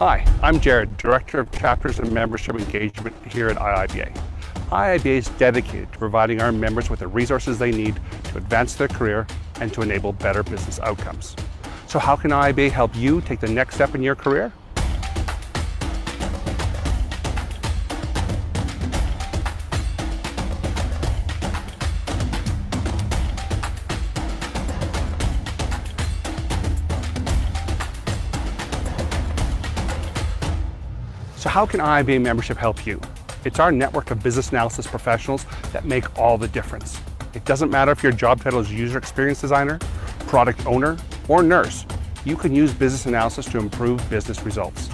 Hi, I'm Jared, Director of Chapters and Membership Engagement here at IIBA. IIBA is dedicated to providing our members with the resources they need to advance their career and to enable better business outcomes. So how can IIBA help you take the next step in your career? How can IIBA membership help you? It's our network of business analysis professionals that make all the difference. It doesn't matter if your job title is user experience designer, product owner, or nurse. You can use business analysis to improve business results.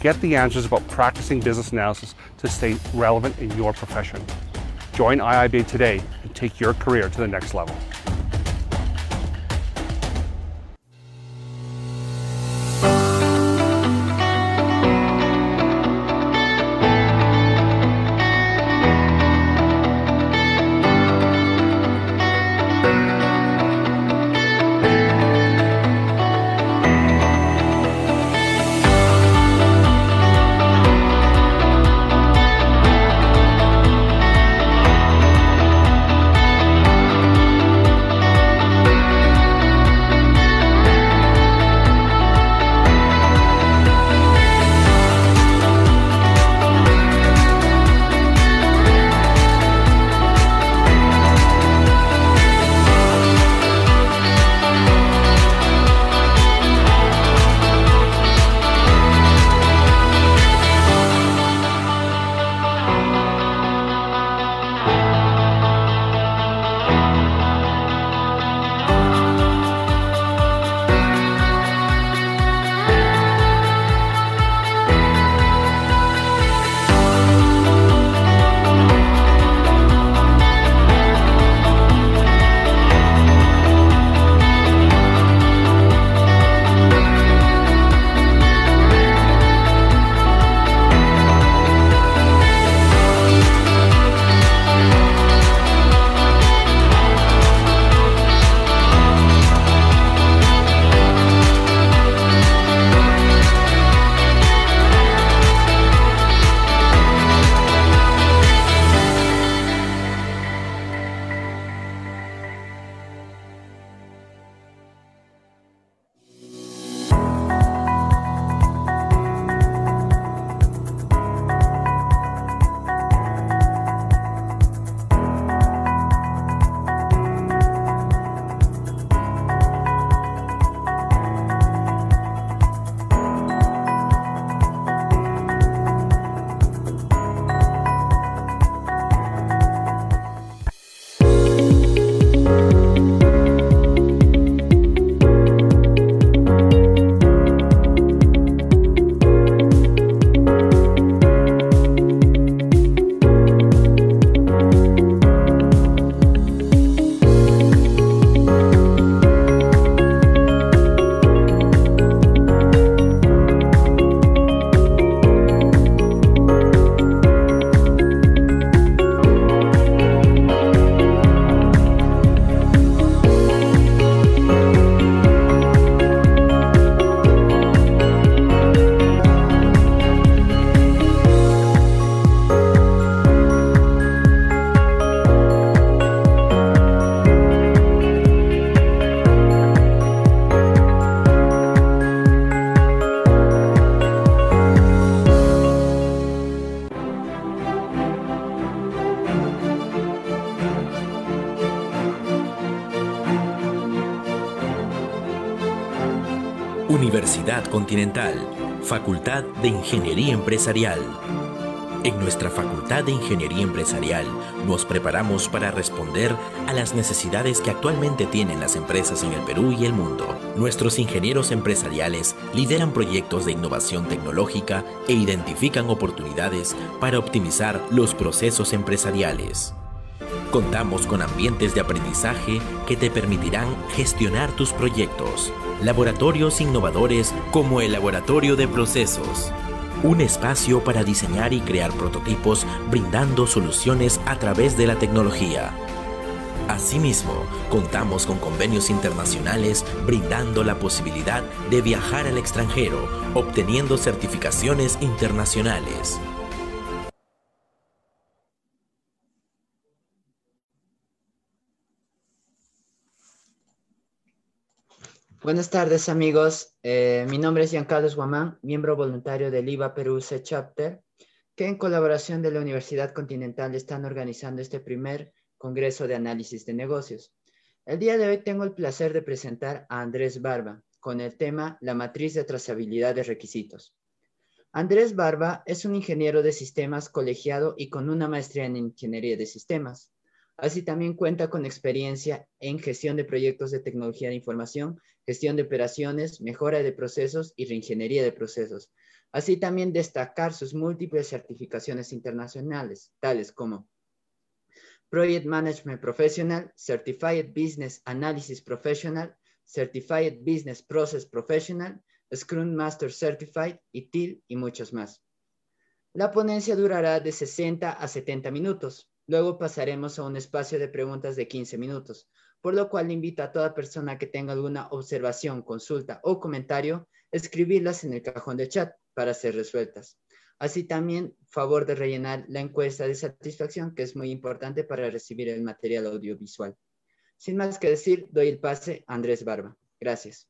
Get the answers about practicing business analysis to stay relevant in your profession. Join IIBA today and take your career to the next level. Universidad Continental, Facultad de Ingeniería Empresarial. En nuestra Facultad de Ingeniería Empresarial nos preparamos para responder a las necesidades que actualmente tienen las empresas en el Perú y el mundo. Nuestros ingenieros empresariales lideran proyectos de innovación tecnológica e identifican oportunidades para optimizar los procesos empresariales. Contamos con ambientes de aprendizaje que te permitirán gestionar tus proyectos. Laboratorios innovadores como el Laboratorio de Procesos. Un espacio para diseñar y crear prototipos brindando soluciones a través de la tecnología. Asimismo, contamos con convenios internacionales brindando la posibilidad de viajar al extranjero, obteniendo certificaciones internacionales. Buenas tardes amigos, eh, mi nombre es Giancarlos Guamán, miembro voluntario del IVA Perú C Chapter, que en colaboración de la Universidad Continental están organizando este primer Congreso de Análisis de Negocios. El día de hoy tengo el placer de presentar a Andrés Barba con el tema La matriz de trazabilidad de requisitos. Andrés Barba es un ingeniero de sistemas colegiado y con una maestría en ingeniería de sistemas. Así también cuenta con experiencia en gestión de proyectos de tecnología de información, gestión de operaciones, mejora de procesos y reingeniería de procesos. Así también destacar sus múltiples certificaciones internacionales, tales como Project Management Professional, Certified Business Analysis Professional, Certified Business Process Professional, Scrum Master Certified, ITIL y muchos más. La ponencia durará de 60 a 70 minutos. Luego pasaremos a un espacio de preguntas de 15 minutos, por lo cual invito a toda persona que tenga alguna observación, consulta o comentario, escribirlas en el cajón de chat para ser resueltas. Así también, favor de rellenar la encuesta de satisfacción, que es muy importante para recibir el material audiovisual. Sin más que decir, doy el pase a Andrés Barba. Gracias.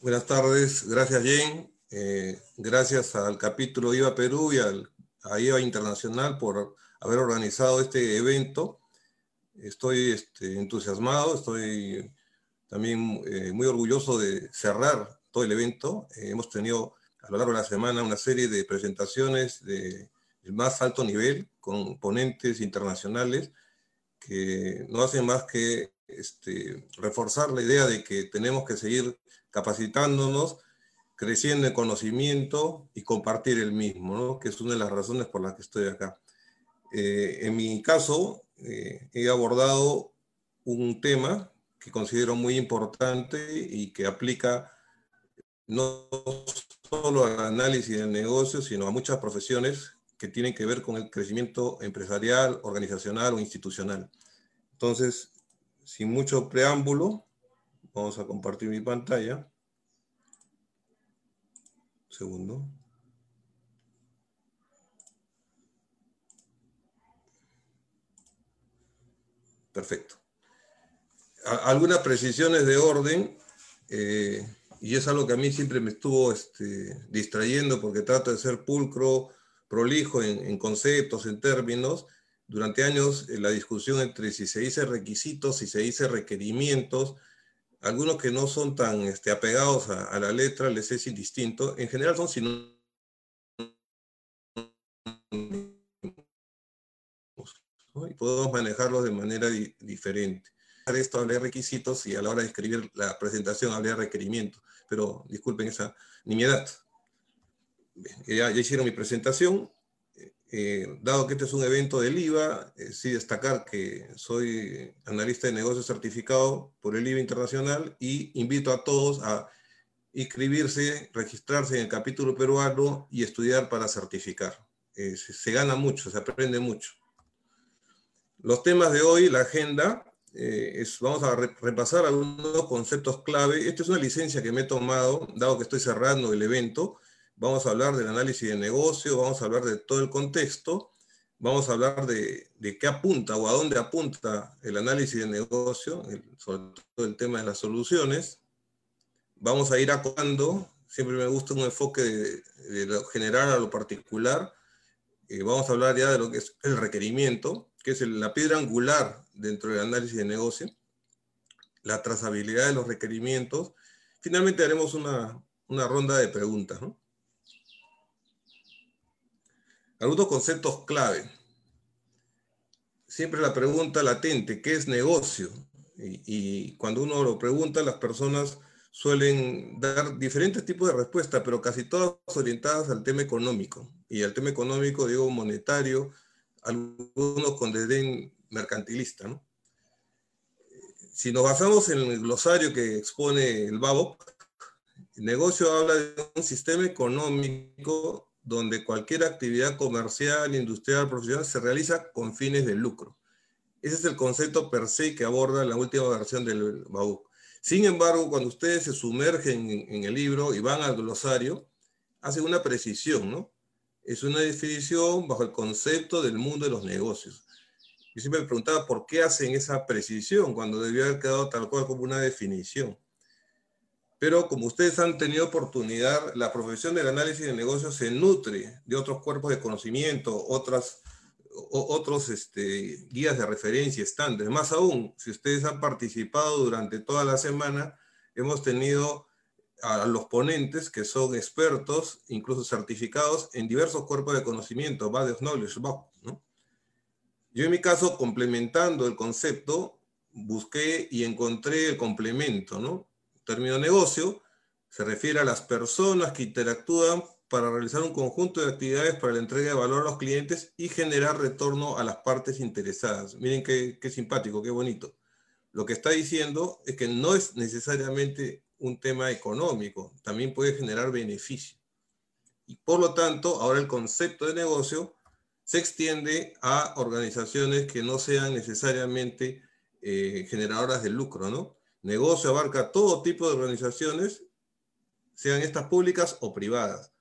Buenas tardes, gracias Jane. Eh, gracias al capítulo IVA Perú y al, a IVA Internacional por haber organizado este evento. Estoy este, entusiasmado, estoy también eh, muy orgulloso de cerrar todo el evento. Eh, hemos tenido a lo largo de la semana una serie de presentaciones de más alto nivel con ponentes internacionales que no hacen más que este, reforzar la idea de que tenemos que seguir capacitándonos, creciendo en conocimiento y compartir el mismo, ¿no? que es una de las razones por las que estoy acá. Eh, en mi caso, eh, he abordado un tema que considero muy importante y que aplica no solo al análisis del negocio, sino a muchas profesiones que tienen que ver con el crecimiento empresarial, organizacional o institucional. Entonces, sin mucho preámbulo, vamos a compartir mi pantalla. segundo. Perfecto. Algunas precisiones de orden. Eh, y es algo que a mí siempre me estuvo este, distrayendo porque trato de ser pulcro, prolijo en, conceptos, en términos. Durante años la discusión entre si se dice requisitos, si se dice requerimientos, algunos que no son tan este, apegados a, la letra les es indistinto. En general son sinónimos. Y podemos manejarlos de manera diferente esto hablé de requisitos y a la hora de escribir la presentación hablé de requerimientos, pero disculpen esa nimiedad. Ya, ya hicieron mi presentación. Eh, dado que este es un evento del IVA, eh, sí destacar que soy analista de negocios certificado por el IVA Internacional y invito a todos a inscribirse, registrarse en el capítulo peruano y estudiar para certificar. Eh, se gana mucho, se aprende mucho. Los temas de hoy, la agenda, eh, vamos a repasar algunos conceptos clave. Esta es una licencia que me he tomado, dado que estoy cerrando el evento. Vamos a hablar del análisis de negocio, vamos a hablar de todo el contexto, vamos a hablar de, qué apunta o a dónde apunta el análisis de negocio, sobre todo el tema de las soluciones. Vamos a ir acotando, siempre me gusta un enfoque de, lo general a lo particular. Eh, vamos a hablar ya de lo que es el requerimiento, que es la piedra angular dentro del análisis de negocio, la trazabilidad de los requerimientos. Finalmente haremos una, ronda de preguntas. Algunos conceptos clave. Siempre la pregunta latente, ¿qué es negocio? Y, y, cuando uno lo pregunta, las personas suelen dar diferentes tipos de respuestas, pero casi todas orientadas al tema económico. Y al tema económico, digo, monetario, algunos con desdén mercantilista. ¿no? Si nos basamos en el glosario que expone el BABOC, el negocio habla de un sistema económico donde cualquier actividad comercial, industrial, profesional se realiza con fines de lucro. Ese es el concepto per se que aborda la última versión del BAUC. Sin embargo, cuando ustedes se sumergen en, el libro y van al glosario, hacen una precisión, ¿no? Es una definición bajo el concepto del mundo de los negocios. Yo siempre me preguntaba por qué hacen esa precisión cuando debió haber quedado tal cual como una definición. Pero como ustedes han tenido oportunidad, la profesión del análisis de negocios se nutre de otros cuerpos de conocimiento, otras, otros este, guías de referencia, estándares. Más aún, si ustedes han participado durante toda la semana, hemos tenido a los ponentes que son expertos, incluso certificados en diversos cuerpos de conocimiento, of Knowledge, ¿no? Yo en mi caso, complementando el concepto, busqué y encontré el complemento, ¿no? término negocio se refiere a las personas que interactúan para realizar un conjunto de actividades para la entrega de valor a los clientes y generar retorno a las partes interesadas. Miren qué, qué simpático, qué bonito. Lo que está diciendo es que no es necesariamente un tema económico, también puede generar beneficio. Y por lo tanto, ahora el concepto de negocio se extiende a organizaciones que no sean necesariamente eh, generadoras de lucro, ¿no? Negocio abarca todo tipo de organizaciones, sean estas públicas o privadas.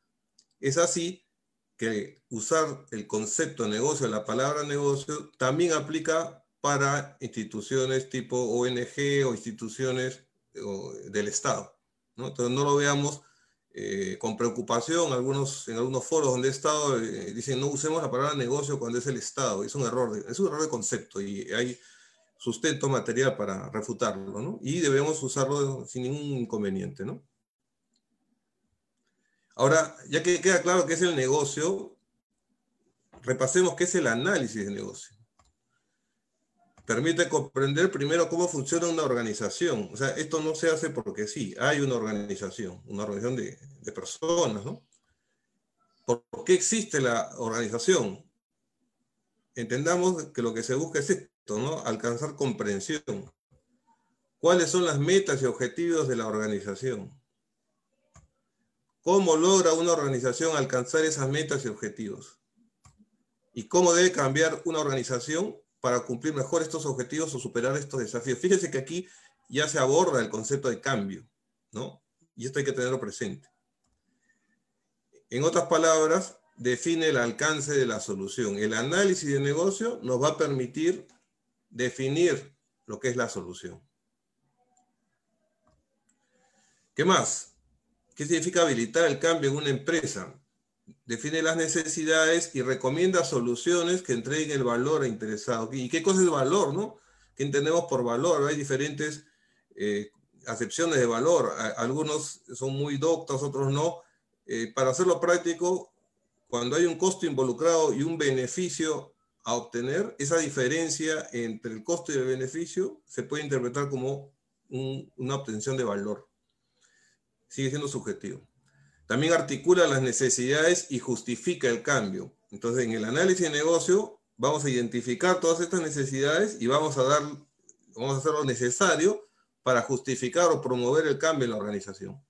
Es así que usar el concepto de negocio, la palabra negocio, también aplica para instituciones tipo ONG o instituciones del Estado. Entonces no lo veamos eh, con preocupación, algunos, en algunos foros donde he estado eh, dicen no usemos la palabra negocio cuando es el Estado. Es un error, de, es un error de concepto y hay sustento material para refutarlo, ¿no? Y debemos usarlo sin ningún inconveniente. Ahora, ya que queda claro qué es el negocio, repasemos qué es el análisis de negocio permite comprender primero cómo funciona una organización. O sea, esto no se hace porque sí, hay una organización, una organización de, personas, ¿no? ¿Por qué existe la organización? Entendamos que lo que se busca es esto, ¿no? Alcanzar comprensión. ¿Cuáles son las metas y objetivos de la organización? ¿Cómo logra una organización alcanzar esas metas y objetivos? ¿Y cómo debe cambiar una organización para cumplir mejor estos objetivos o superar estos desafíos. Fíjense que aquí ya se aborda el concepto de cambio, ¿no? Y esto hay que tenerlo presente. En otras palabras, define el alcance de la solución. El análisis de negocio nos va a permitir definir lo que es la solución. ¿Qué más? ¿Qué significa habilitar el cambio en una empresa? Define las necesidades y recomienda soluciones que entreguen el valor a interesado. ¿Y qué cosa es valor, no? ¿Qué entendemos por valor? Hay diferentes eh, acepciones de valor. Algunos son muy doctos, otros no. Eh, para hacerlo práctico, cuando hay un costo involucrado y un beneficio a obtener, esa diferencia entre el costo y el beneficio se puede interpretar como una obtención de valor. Sigue siendo subjetivo. También articula las necesidades y justifica el cambio. Entonces, en el análisis de negocio, vamos a identificar todas estas necesidades y vamos a, dar, vamos a hacer lo necesario para justificar o promover el cambio en la organización.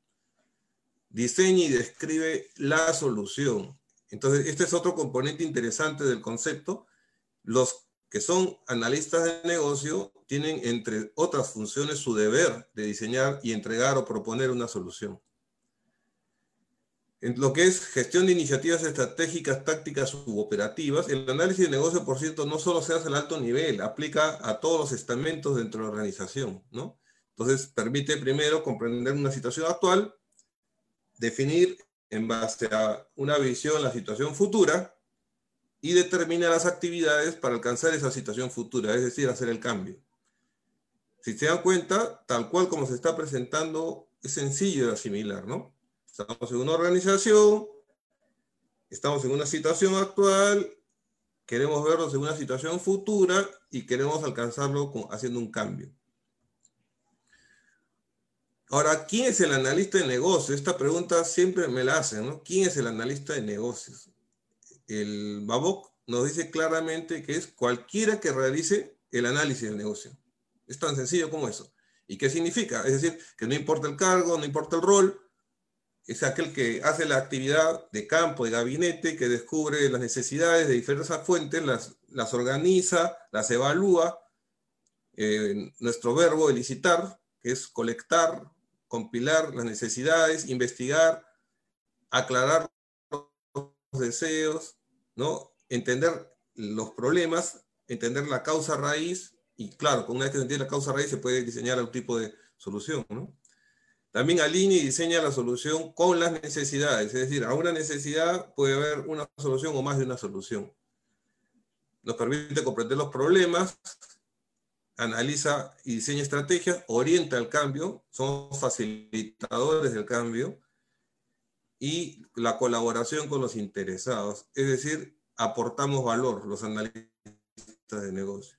Diseña y describe la solución. Entonces, este es otro componente interesante del concepto. Los que son analistas de negocio tienen, entre otras funciones, su deber de diseñar y entregar o proponer una solución. En lo que es gestión de iniciativas estratégicas, tácticas u operativas, el análisis de negocio, por cierto, no solo se hace al alto nivel, aplica a todos los estamentos dentro de la organización, ¿no? Entonces, permite primero comprender una situación actual, definir en base a una visión la situación futura y determina las actividades para alcanzar esa situación futura, es decir, hacer el cambio. Si se dan cuenta, tal cual como se está presentando, es sencillo de asimilar, ¿no? Estamos en una organización, estamos en una situación actual, queremos vernos en una situación futura y queremos alcanzarlo haciendo un cambio. Ahora, ¿quién es el analista de negocios? Esta pregunta siempre me la hacen, ¿no? ¿Quién es el analista de negocios? El Babok nos dice claramente que es cualquiera que realice el análisis del negocio. Es tan sencillo como eso. ¿Y qué significa? Es decir, que no importa el cargo, no importa el rol, es aquel que hace la actividad de campo, de gabinete, que descubre las necesidades de diferentes fuentes, las, las organiza, las evalúa. Eh, nuestro verbo elicitar, que es colectar, compilar las necesidades, investigar, aclarar los deseos, ¿no? entender los problemas, entender la causa raíz, y claro, con una vez que se entiende la causa raíz se puede diseñar un tipo de solución. También alinea y diseña la solución con las necesidades, es decir, a una necesidad puede haber una solución o más de una solución. Nos permite comprender los problemas, analiza y diseña estrategias, orienta el cambio, son facilitadores del cambio y la colaboración con los interesados, es decir, aportamos valor los analistas de negocio.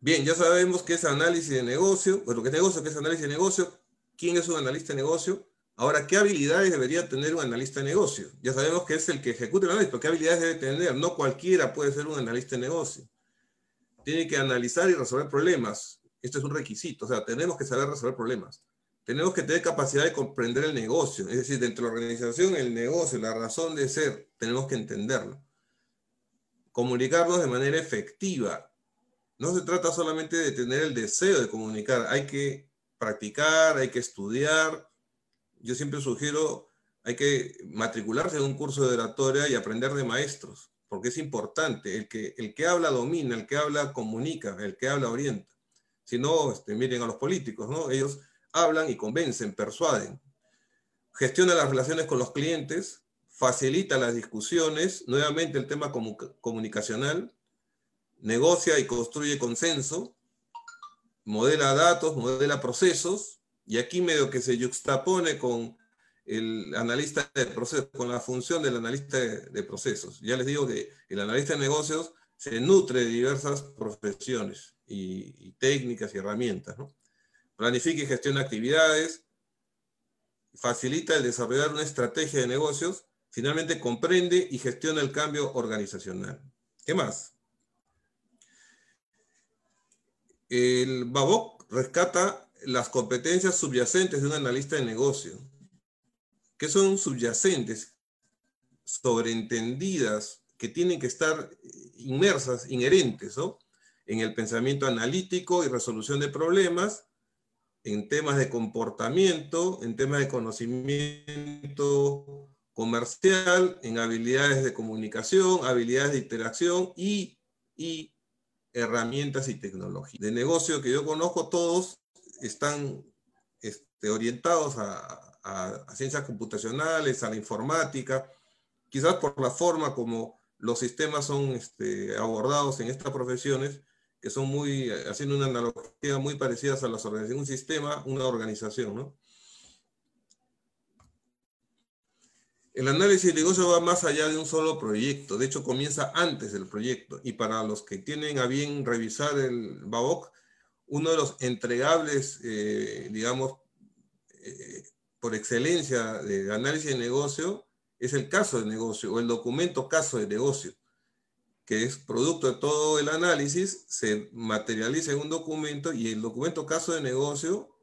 Bien, ya sabemos qué es análisis de negocio, bueno, qué es negocio, qué es análisis de negocio, quién es un analista de negocio. Ahora, ¿qué habilidades debería tener un analista de negocio? Ya sabemos que es el que ejecuta el análisis, pero ¿qué habilidades debe tener? No cualquiera puede ser un analista de negocio. Tiene que analizar y resolver problemas. Esto es un requisito, o sea, tenemos que saber resolver problemas. Tenemos que tener capacidad de comprender el negocio, es decir, dentro de la organización, el negocio, la razón de ser, tenemos que entenderlo. Comunicarnos de manera efectiva, no se trata solamente de tener el deseo de comunicar, hay que practicar, hay que estudiar. Yo siempre sugiero, hay que matricularse en un curso de oratoria y aprender de maestros, porque es importante. El que, el que habla domina, el que habla comunica, el que habla orienta. Si no, este, miren a los políticos, ¿no? Ellos hablan y convencen, persuaden. Gestiona las relaciones con los clientes, facilita las discusiones, nuevamente el tema comunicacional, negocia y construye consenso, modela datos, modela procesos, y aquí medio que se juxtapone con el analista de procesos, con la función del analista de, procesos. Ya les digo que el analista de negocios se nutre de diversas profesiones y, técnicas y herramientas. Planifica y gestiona actividades, facilita el desarrollar una estrategia de negocios, finalmente comprende y gestiona el cambio organizacional. ¿Qué más? El BABOC rescata las competencias subyacentes de un analista de negocio. ¿Qué son subyacentes? Sobreentendidas, que tienen que estar inmersas, inherentes, en el pensamiento analítico y resolución de problemas, en temas de comportamiento, en temas de conocimiento comercial, en habilidades de comunicación, habilidades de interacción y, y herramientas y tecnología. De negocio que yo conozco, todos están este, orientados a, ciencias computacionales, a la informática, quizás por la forma como los sistemas son este, abordados en estas profesiones, que son muy, haciendo una analogía muy parecida a las organizaciones, un sistema, una organización, ¿no? El análisis de negocio va más allá de un solo proyecto, de hecho comienza antes del proyecto. Y para los que tienen a bien revisar el BABOC, uno de los entregables, eh, digamos, eh, por excelencia de análisis de negocio es el caso de negocio o el documento caso de negocio, que es producto de todo el análisis, se materializa en un documento y el documento caso de negocio,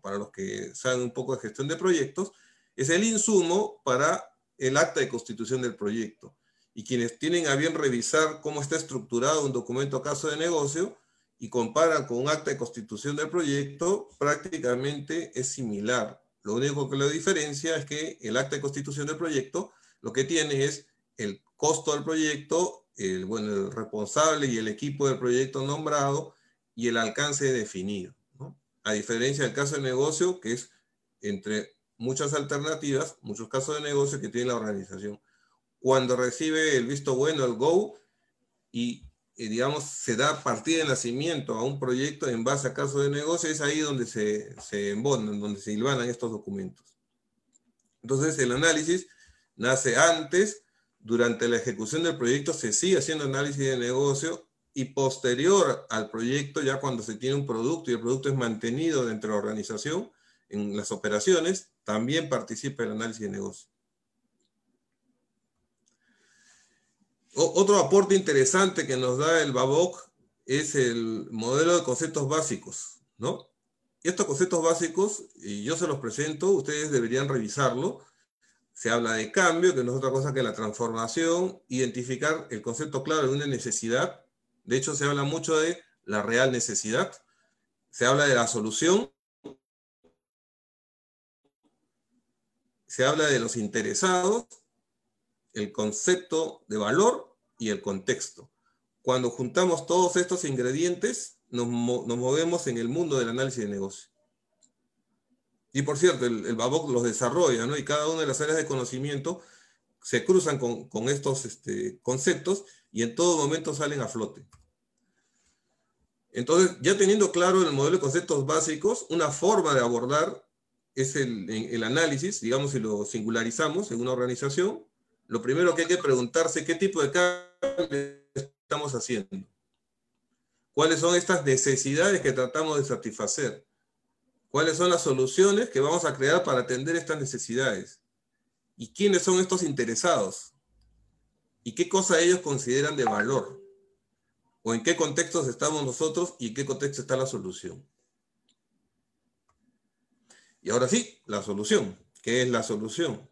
para los que saben un poco de gestión de proyectos, es el insumo para el acta de constitución del proyecto. Y quienes tienen a bien revisar cómo está estructurado un documento caso de negocio y comparan con un acta de constitución del proyecto, prácticamente es similar. Lo único que lo diferencia es que el acta de constitución del proyecto lo que tiene es el costo del proyecto, el, bueno, el responsable y el equipo del proyecto nombrado y el alcance definido. A diferencia del caso de negocio, que es entre muchas alternativas, muchos casos de negocio que tiene la organización. Cuando recibe el visto bueno, el go, y, digamos, se da partida de nacimiento a un proyecto en base a casos de negocio, es ahí donde se, se embonan, donde se hilvanan estos documentos. Entonces, el análisis nace antes, durante la ejecución del proyecto se sigue haciendo análisis de negocio y posterior al proyecto, ya cuando se tiene un producto y el producto es mantenido dentro de la organización, en las operaciones, también participa el análisis de negocio. otro aporte interesante que nos da el BABOC es el modelo de conceptos básicos, ¿no? estos conceptos básicos, y yo se los presento, ustedes deberían revisarlo. Se habla de cambio, que no es otra cosa que la transformación, identificar el concepto claro de una necesidad. De hecho, se habla mucho de la real necesidad. Se habla de la solución. Se habla de los interesados, el concepto de valor y el contexto. Cuando juntamos todos estos ingredientes, nos, movemos en el mundo del análisis de negocio. Y por cierto, el, el BABOC los desarrolla, ¿no? Y cada una de las áreas de conocimiento se cruzan con, estos este, conceptos y en todo momento salen a flote. Entonces, ya teniendo claro el modelo de conceptos básicos, una forma de abordar es el, el, análisis, digamos, si lo singularizamos en una organización, lo primero que hay que preguntarse qué tipo de cambio estamos haciendo cuáles son estas necesidades que tratamos de satisfacer, cuáles son las soluciones que vamos a crear para atender estas necesidades y quiénes son estos interesados y qué cosa ellos consideran de valor o en qué contextos estamos nosotros y en qué contexto está la solución. Y ahora sí, la solución. ¿Qué es la solución?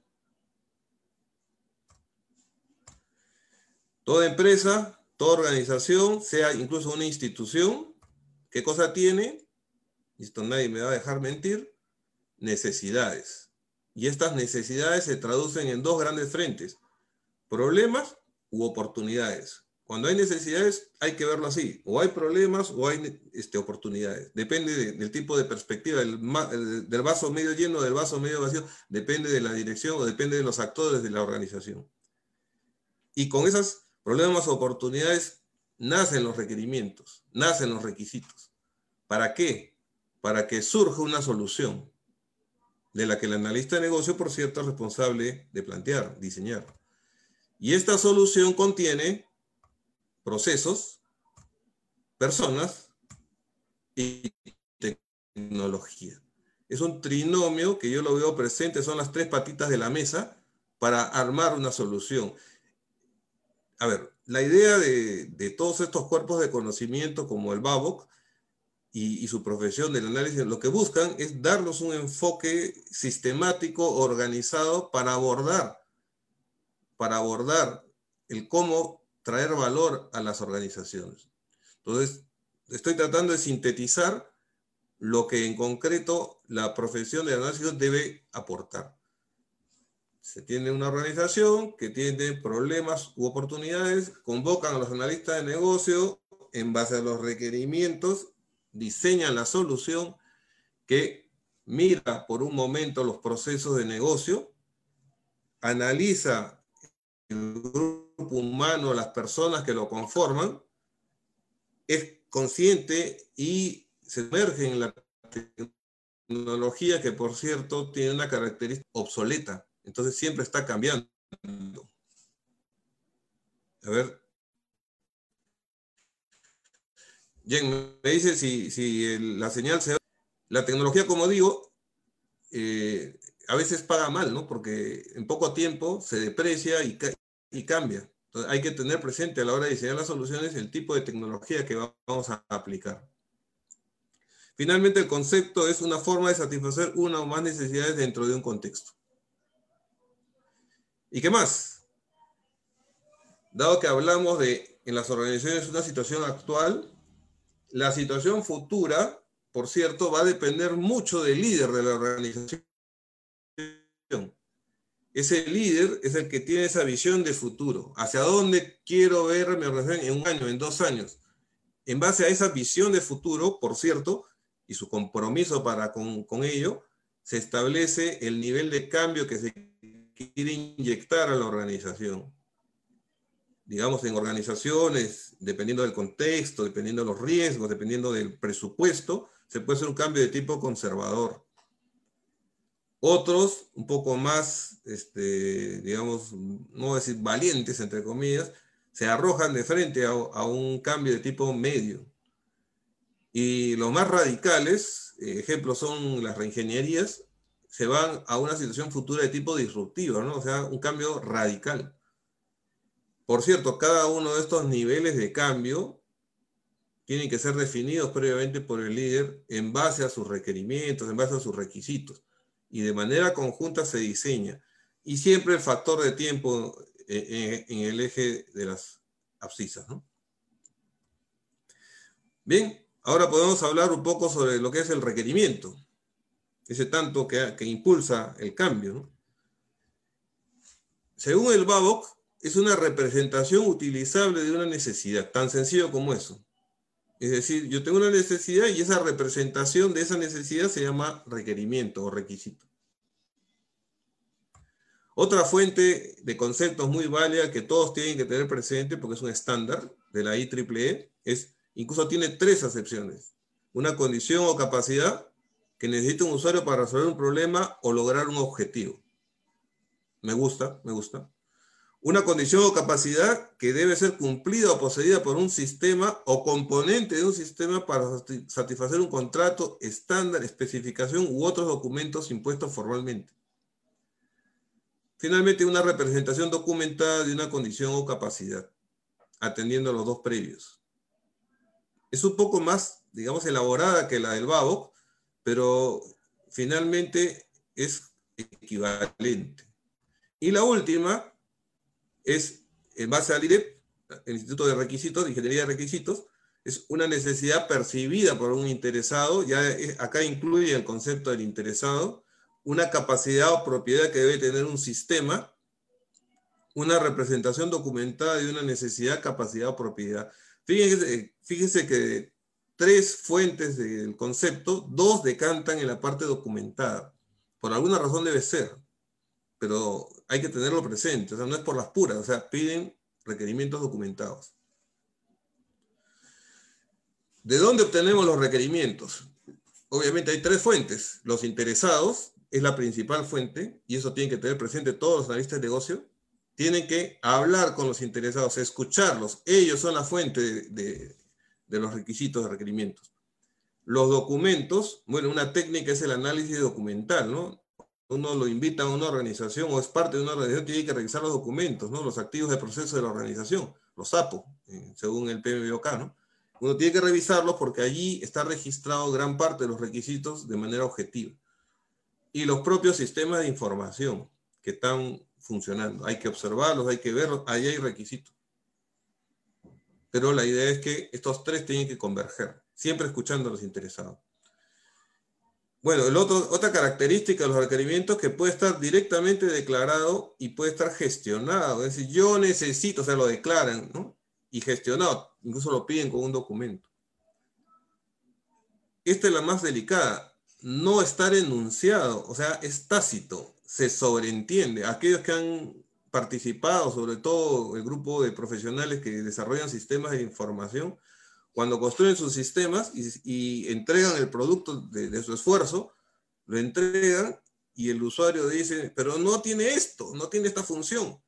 Toda empresa Toda organización, sea incluso una institución, ¿qué cosa tiene? Esto nadie me va a dejar mentir. Necesidades. Y estas necesidades se traducen en dos grandes frentes. Problemas u oportunidades. Cuando hay necesidades hay que verlo así. O hay problemas o hay este, oportunidades. Depende del tipo de perspectiva, del, del vaso medio lleno, del vaso medio vacío. Depende de la dirección o depende de los actores de la organización. Y con esas Problemas o oportunidades nacen los requerimientos, nacen los requisitos. ¿Para qué? Para que surja una solución de la que el analista de negocio, por cierto, es responsable de plantear, diseñar. Y esta solución contiene procesos, personas y tecnología. Es un trinomio que yo lo veo presente, son las tres patitas de la mesa para armar una solución a ver, la idea de, todos estos cuerpos de conocimiento como el BABOC y, su profesión del análisis, lo que buscan es darnos un enfoque sistemático, organizado para abordar, para abordar el cómo traer valor a las organizaciones. Entonces, estoy tratando de sintetizar lo que en concreto la profesión de análisis debe aportar. Se tiene una organización que tiene problemas u oportunidades, convocan a los analistas de negocio en base a los requerimientos, diseñan la solución que mira por un momento los procesos de negocio, analiza grupo humano, las personas que lo conforman, es consciente y se emerge en la tecnología que, por cierto, tiene una característica obsoleta. Entonces siempre está cambiando. A ver. Jen, me dice si, la señal se... La tecnología, como digo, eh, a veces paga mal, ¿no? Porque en poco tiempo se deprecia y, y cambia. Entonces hay que tener presente a la hora de diseñar las soluciones el tipo de tecnología que vamos a aplicar. Finalmente, el concepto es una forma de satisfacer una o más necesidades dentro de un contexto. ¿Y qué más? Dado que hablamos de en las organizaciones una situación actual, la situación futura, por cierto, va a depender mucho del líder de la organización. Ese líder es el que tiene esa visión de futuro. ¿Hacia dónde quiero ver mi organización en un año, en dos años? En base a esa visión de futuro, por cierto, y su compromiso para con, con ello, se establece el nivel de cambio que se quiere inyectar a la organización. Digamos, en organizaciones, dependiendo del contexto, dependiendo de los riesgos, dependiendo del presupuesto, se puede hacer un cambio de tipo conservador. Otros, un poco más, este, digamos, no decir valientes, entre comillas, se arrojan de frente a, a un cambio de tipo medio. Y los más radicales, eh, ejemplos son las reingenierías, se van a una situación futura de tipo disruptivo, ¿no? O sea, un cambio radical. Por cierto, cada uno de estos niveles de cambio tienen que ser definidos previamente por el líder en base a sus requerimientos, en base a sus requisitos. Y de manera conjunta se diseña. Y siempre el factor de tiempo eh, en, el eje de las abscisas. ¿no? Bien, ahora podemos hablar un poco sobre lo que es el requerimiento, ese tanto que, que impulsa el cambio. Según el BABOC, es una representación utilizable de una necesidad, tan sencillo como eso. Es decir, yo tengo una necesidad y esa representación de esa necesidad se llama requerimiento o requisito. Otra fuente de conceptos muy válida que todos tienen que tener presente, porque es un estándar de la IEEE, es, incluso tiene tres acepciones. Una condición o capacidad que necesita un usuario para resolver un problema o lograr un objetivo. Me gusta, me gusta una condición o capacidad que debe ser cumplida o poseída por un sistema o componente de un sistema para satisfacer un contrato, estándar, especificación u otros documentos impuestos formalmente. Finalmente, una representación documentada de una condición o capacidad, atendiendo a los dos previos. Es un poco más, digamos, elaborada que la del BABOC, pero finalmente es equivalente. Y la última, es, en base al IREP, el Instituto de Requisitos, de Ingeniería de Requisitos, es una necesidad percibida por un interesado, ya acá incluye el concepto del interesado, una capacidad o propiedad que debe tener un sistema, una representación documentada de una necesidad, capacidad o propiedad. Fíjense, fíjense que tres fuentes del concepto, dos decantan en la parte documentada. Por alguna razón debe ser pero hay que tenerlo presente, o sea, no es por las puras, o sea, piden requerimientos documentados. ¿De dónde obtenemos los requerimientos? Obviamente hay tres fuentes. Los interesados es la principal fuente, y eso tienen que tener presente todos los analistas de negocio. Tienen que hablar con los interesados, escucharlos. Ellos son la fuente de, de los requisitos de requerimientos. Los documentos, bueno, una técnica es el análisis documental, ¿no? Uno lo invita a una organización o es parte de una organización, tiene que revisar los documentos, ¿no? Los activos de proceso de la organización, los APO, eh, según el PMBOK, ¿no? Uno tiene que revisarlos porque allí está registrado gran parte de los requisitos de manera objetiva. Y los propios sistemas de información que están funcionando. Hay que observarlos, hay que verlos, ahí hay requisitos. Pero la idea es que estos tres tienen que converger, siempre escuchando a los interesados. Bueno, el otro, otra característica de los requerimientos que puede estar directamente declarado y puede estar gestionado. Es decir, yo necesito, o sea, lo declaran, ¿no? Y gestionado, incluso lo piden con un documento. Esta es la más delicada. No estar enunciado, o sea, es tácito, se sobreentiende. Aquellos que han participado, sobre todo el grupo de profesionales que desarrollan sistemas de información, cuando construyen sus sistemas y, entregan el producto de, su esfuerzo, lo entregan y el usuario dice, pero no tiene esto, no tiene esta función.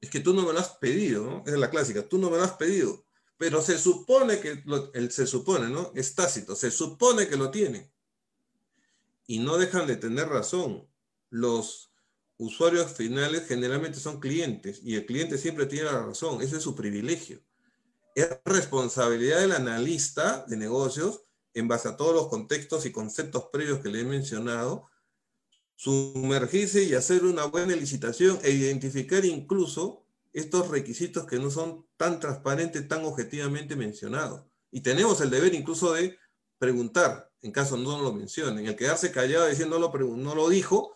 Es que tú no me lo has pedido, ¿no? Esa es la clásica, tú no me lo has pedido. Pero se supone que, el, se supone, ¿no? Es tácito, se supone que lo tiene. Y no dejan de tener razón. Los usuarios finales generalmente son clientes y el cliente siempre tiene la razón, ese es su privilegio es responsabilidad del analista de negocios, en base a todos los contextos y conceptos previos que le he mencionado, sumergirse y hacer una buena licitación e identificar incluso estos requisitos que no son tan transparentes, tan objetivamente mencionados. Y tenemos el deber incluso de preguntar, en caso no lo mencionen. El quedarse callado diciendo no lo, no lo dijo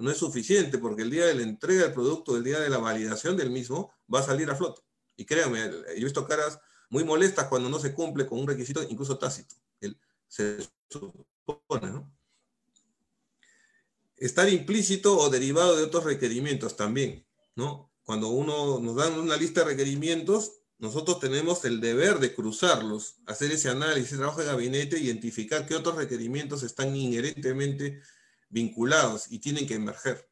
no es suficiente, porque el día de la entrega del producto, el día de la validación del mismo, va a salir a flote. Y créanme, he visto caras muy molestas cuando no se cumple con un requisito incluso tácito. se supone, ¿no? Estar implícito o derivado de otros requerimientos también, ¿no? Cuando uno nos dan una lista de requerimientos, nosotros tenemos el deber de cruzarlos, hacer ese análisis, trabajo de gabinete, identificar qué otros requerimientos están inherentemente vinculados y tienen que emerger.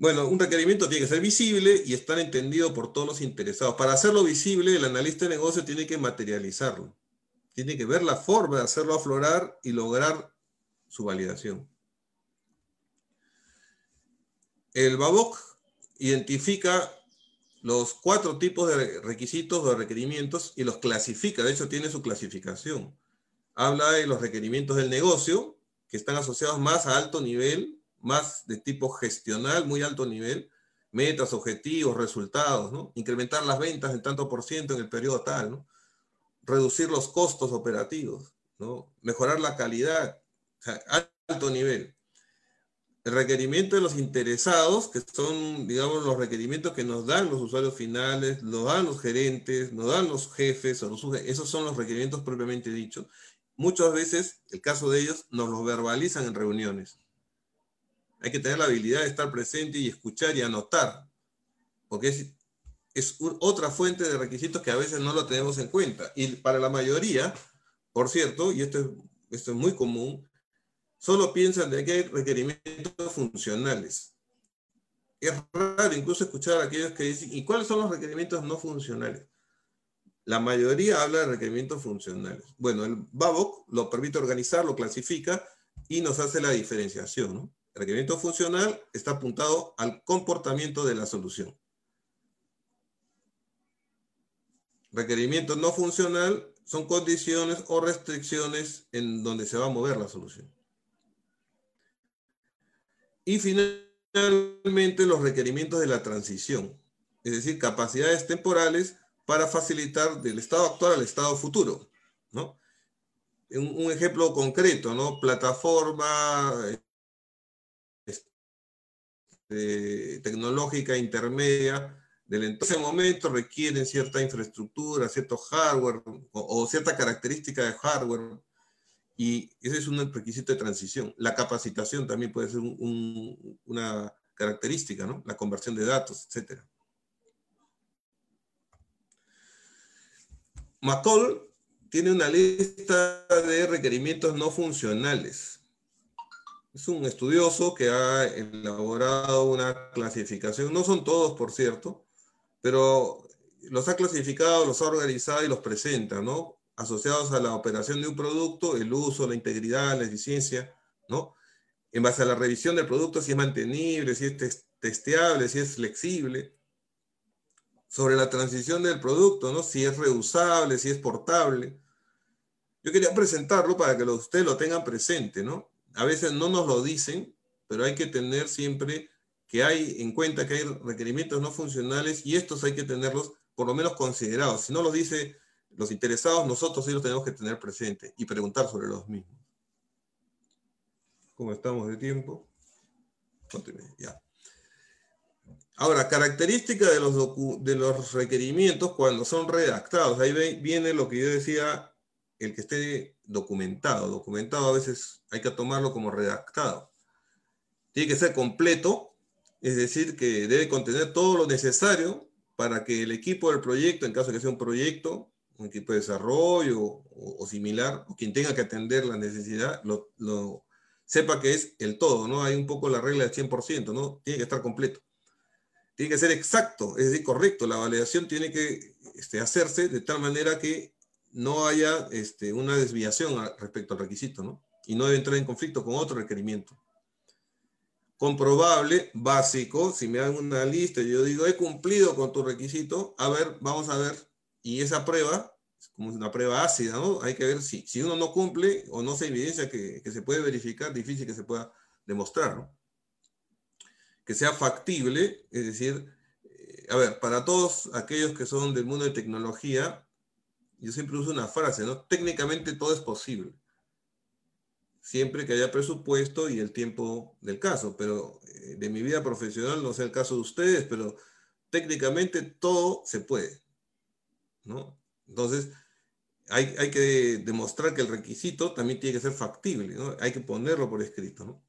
Bueno, un requerimiento tiene que ser visible y estar entendido por todos los interesados. Para hacerlo visible, el analista de negocio tiene que materializarlo. Tiene que ver la forma de hacerlo aflorar y lograr su validación. El BABOC identifica los cuatro tipos de requisitos o requerimientos y los clasifica, de hecho tiene su clasificación. Habla de los requerimientos del negocio, que están asociados más a alto nivel, más de tipo gestional, muy alto nivel, metas, objetivos, resultados, ¿no? Incrementar las ventas en tanto por ciento en el periodo tal, ¿no? Reducir los costos operativos, ¿no? Mejorar la calidad, alto nivel el requerimiento de los interesados, que son, digamos, los requerimientos que nos dan los usuarios finales, nos dan los gerentes, nos dan los jefes, o los, esos son los requerimientos propiamente dichos. Muchas veces, el caso de ellos, nos los verbalizan en reuniones. Hay que tener la habilidad de estar presente y escuchar y anotar, porque es, otra fuente de requisitos que a veces no lo tenemos en cuenta. Y para la mayoría, por cierto, y esto es muy común, solo piensan de que hay requerimientos funcionales. Es raro incluso escuchar a aquellos que dicen, ¿y cuáles son los requerimientos no funcionales? La mayoría habla de requerimientos funcionales. Bueno, el BABOC lo permite organizar, lo clasifica y nos hace la diferenciación. Requerimiento funcional está apuntado al comportamiento de la solución. Requerimiento no funcional son condiciones o restricciones en donde se va a mover la solución. Y finalmente los requerimientos de la transición, es decir, capacidades temporales para facilitar del estado actual al estado futuro, ¿no? Un, ejemplo concreto, ¿no? Plataforma este, tecnológica intermedia del entonces momento requieren cierta infraestructura, cierto hardware o cierta característica de hardware y ese es un requisito de transición. La capacitación también puede ser una característica, ¿no? La conversión de datos, etc. McCall tiene una lista de requerimientos no funcionales. Es un estudioso que ha elaborado una clasificación. No son todos, por cierto, pero los ha clasificado, los ha organizado y los presenta, ¿no? asociados a la operación de un producto, el uso, la integridad, la eficiencia, ¿no? En base a la revisión del producto, si es mantenible, si es testeable, si es flexible. Sobre la transición del producto, ¿no? Si es reusable, si es portable. Yo quería presentarlo para que ustedes lo tengan presente, ¿no? A veces no nos lo dicen, pero hay que tener siempre que hay en cuenta que hay requerimientos no funcionales y estos hay que tenerlos por lo menos considerados. Si no los dice los interesados, nosotros sí los tenemos que tener presente y preguntar sobre los mismos. ¿Cómo estamos de tiempo? Ya. Ahora, característica de los, de los requerimientos cuando son redactados. Ahí viene lo que yo decía, el que esté documentado. Documentado a veces hay que tomarlo como redactado. Tiene que ser completo, es decir, que debe contener todo lo necesario para que el equipo del proyecto, en caso de que sea un proyecto, un equipo de desarrollo o, similar, o quien tenga que atender la necesidad, lo, sepa que es el todo, ¿no? Hay un poco la regla del 100%, ¿no? Tiene que estar completo. Tiene que ser exacto, es decir, correcto. La validación tiene que este, hacerse de tal manera que no haya este, una desviación respecto al requisito, ¿no? Y no debe entrar en conflicto con otro requerimiento. Comprobable, básico, si me dan una lista y yo digo, he cumplido con tu requisito, a ver, vamos a ver y esa prueba, como es una prueba ácida, ¿no? Hay que ver si, si uno no cumple o no se evidencia que, que se puede verificar, difícil que se pueda demostrar, ¿no? Que sea factible, es decir, eh, a ver, para todos aquellos que son del mundo de tecnología, yo siempre uso una frase, ¿no? Técnicamente todo es posible. Siempre que haya presupuesto y el tiempo del caso, pero eh, de mi vida profesional no sé el caso de ustedes, pero técnicamente todo se puede. ¿no? Entonces, hay, hay, que demostrar que el requisito también tiene que ser factible, ¿no? Hay que ponerlo por escrito, ¿no?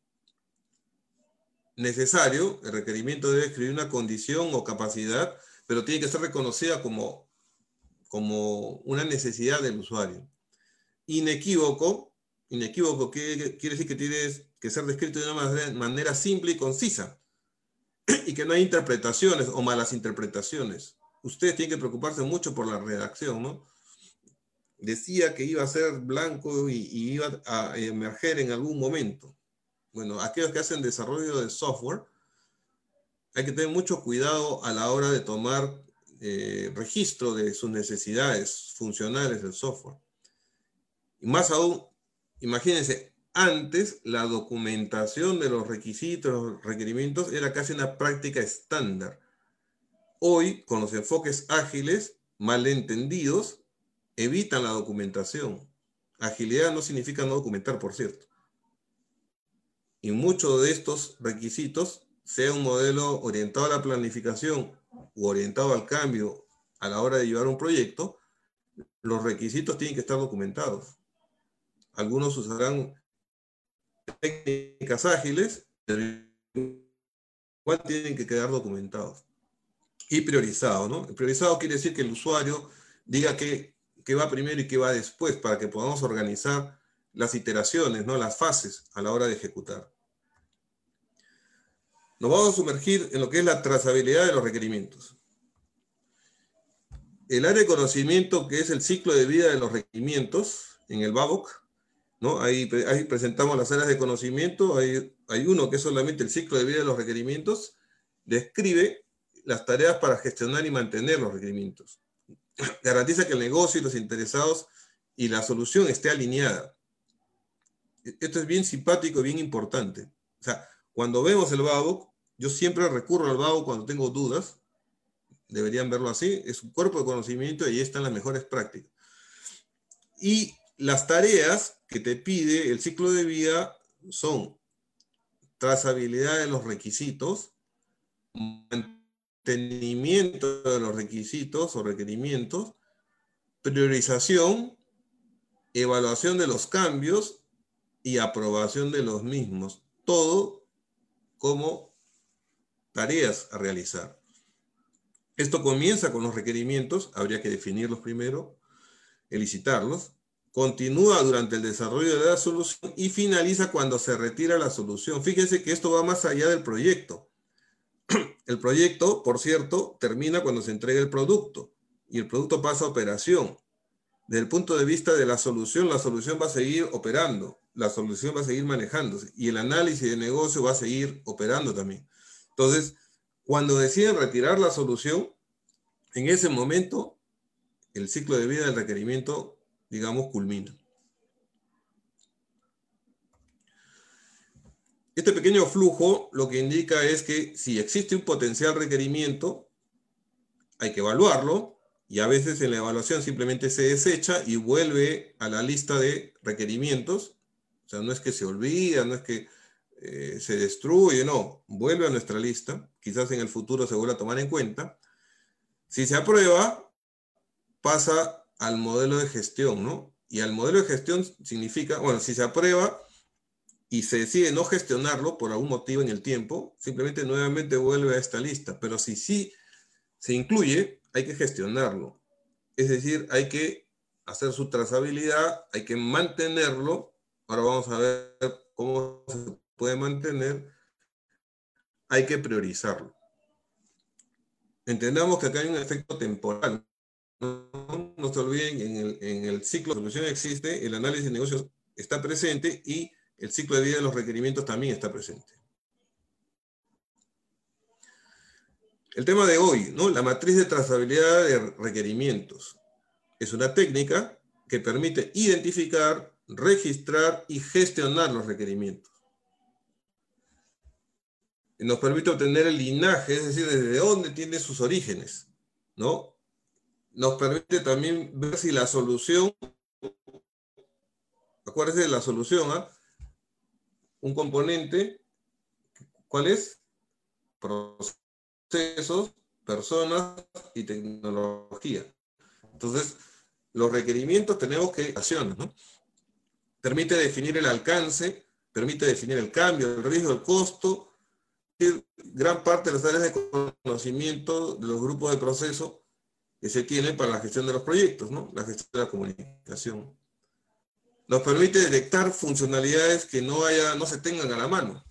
Necesario, el requerimiento debe escribir una condición o capacidad, pero tiene que ser reconocida como, como una necesidad del usuario. Inequívoco, inequívoco quiere, quiere decir que tiene que ser descrito de una manera, simple y concisa, y que no hay interpretaciones o malas interpretaciones ustedes tienen que preocuparse mucho por la redacción, ¿no? Decía que iba a ser blanco y, iba a emerger en algún momento. Bueno, aquellos que hacen desarrollo de software hay que tener mucho cuidado a la hora de tomar eh, registro de sus necesidades funcionales del software. Y más aún, imagínense, antes la documentación de los requisitos, los requerimientos era casi una práctica estándar. Hoy, con los enfoques ágiles, mal entendidos, evitan la documentación. Agilidad no significa no documentar, por cierto. Y muchos de estos requisitos, sea un modelo orientado a la planificación u orientado al cambio a la hora de llevar un proyecto, los requisitos tienen que estar documentados. Algunos usarán técnicas ágiles, pero igual tienen que quedar documentados. Y priorizados, ¿no? Priorizado quiere decir que el usuario diga qué, qué va primero y qué va después para que podamos organizar las iteraciones, ¿no? Las fases a la hora de ejecutar. Nos vamos a sumergir en lo que es la trazabilidad de los requerimientos. El área de conocimiento, que es el ciclo de vida de los requerimientos, en el BABOC, ¿no? Ahí, presentamos las áreas de conocimiento, hay, hay uno que es solamente el ciclo de vida de los requerimientos, describe las tareas para gestionar y mantener los requerimientos. Garantiza que el negocio y los interesados y la solución esté alineada. Esto es bien simpático bien importante. O sea, cuando vemos el BABOC, yo siempre recurro al BABOC cuando tengo dudas. Deberían verlo así. Es un cuerpo de conocimiento y ahí están las mejores prácticas. Y las tareas que te pide el ciclo de vida son trazabilidad de los requisitos, mantenimiento de los requisitos o requerimientos, priorización, evaluación de los cambios y aprobación de los mismos. Todo como tareas a realizar. Esto comienza con los requerimientos, habría que definirlos primero, elicitarlos, continúa durante el desarrollo de la solución y finaliza cuando se retira la solución. Fíjense que esto va más allá del proyecto. El proyecto, por cierto, termina cuando se entrega el producto y el producto pasa a operación. Desde el punto de vista de la solución, la solución va a seguir operando, la solución va a seguir manejándose y el análisis de negocio va a seguir operando también. Entonces, cuando deciden retirar la solución, en ese momento el ciclo de vida del requerimiento digamos, culmina. Este pequeño flujo lo que indica es que si existe un potencial requerimiento, hay que evaluarlo y a veces en la evaluación simplemente se desecha y vuelve a la lista de requerimientos. O sea, no es que se olvida, no es que eh, se destruye, no, vuelve a nuestra lista. Quizás en el futuro se vuelva a tomar en cuenta. Si se aprueba, pasa al modelo de gestión, ¿no? Y al modelo de gestión significa, bueno, si se aprueba y se decide no gestionarlo por algún motivo en el tiempo, simplemente nuevamente vuelve a esta lista. Pero si sí se incluye, hay que gestionarlo. Es decir, hay que hacer su trazabilidad, hay que mantenerlo. Ahora vamos a ver cómo se puede mantener. Hay que priorizarlo. Entendamos que acá hay un efecto temporal no, se olviden, en el, en el ciclo de solución existe, el análisis de negocios está presente y el ciclo de vida de los requerimientos también está presente. El tema de hoy, ¿no? La matriz de trazabilidad de requerimientos. Es una técnica que permite identificar, registrar y gestionar los requerimientos. Nos permite obtener el linaje, es decir, desde dónde tiene sus orígenes, ¿no? Nos permite también ver si la solución, acuérdense de la solución, ¿ah? un componente, ¿cuál es? Procesos, personas y tecnología. Entonces, los requerimientos tenemos que acciones, ¿no? Permite definir el alcance, permite definir el cambio, el riesgo, el costo, gran parte de las áreas de conocimiento de los grupos de proceso que se tiene para la gestión de los proyectos, ¿no? la gestión de la comunicación. Nos permite detectar funcionalidades que no, haya, no se tengan a la mano.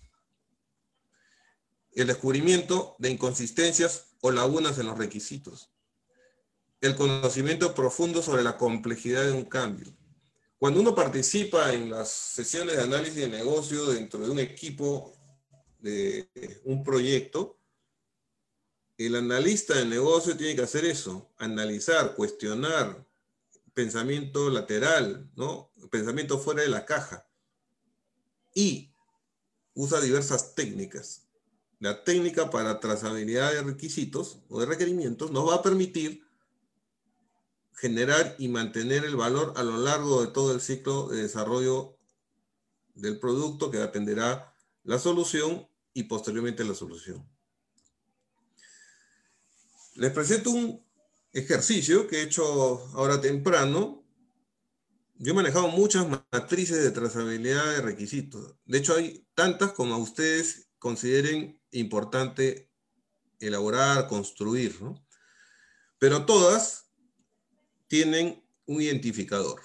El descubrimiento de inconsistencias o lagunas en los requisitos. El conocimiento profundo sobre la complejidad de un cambio. Cuando uno participa en las sesiones de análisis de negocio dentro de un equipo de un proyecto, el analista de negocio tiene que hacer eso, analizar, cuestionar, pensamiento lateral, ¿no? Pensamiento fuera de la caja. Y usa diversas técnicas. La técnica para trazabilidad de requisitos o de requerimientos nos va a permitir generar y mantener el valor a lo largo de todo el ciclo de desarrollo del producto que atenderá la solución y posteriormente la solución. Les presento un ejercicio que he hecho ahora temprano. Yo he manejado muchas matrices de trazabilidad de requisitos. De hecho, hay tantas como a ustedes consideren importante elaborar, construir, ¿no? Pero todas tienen un identificador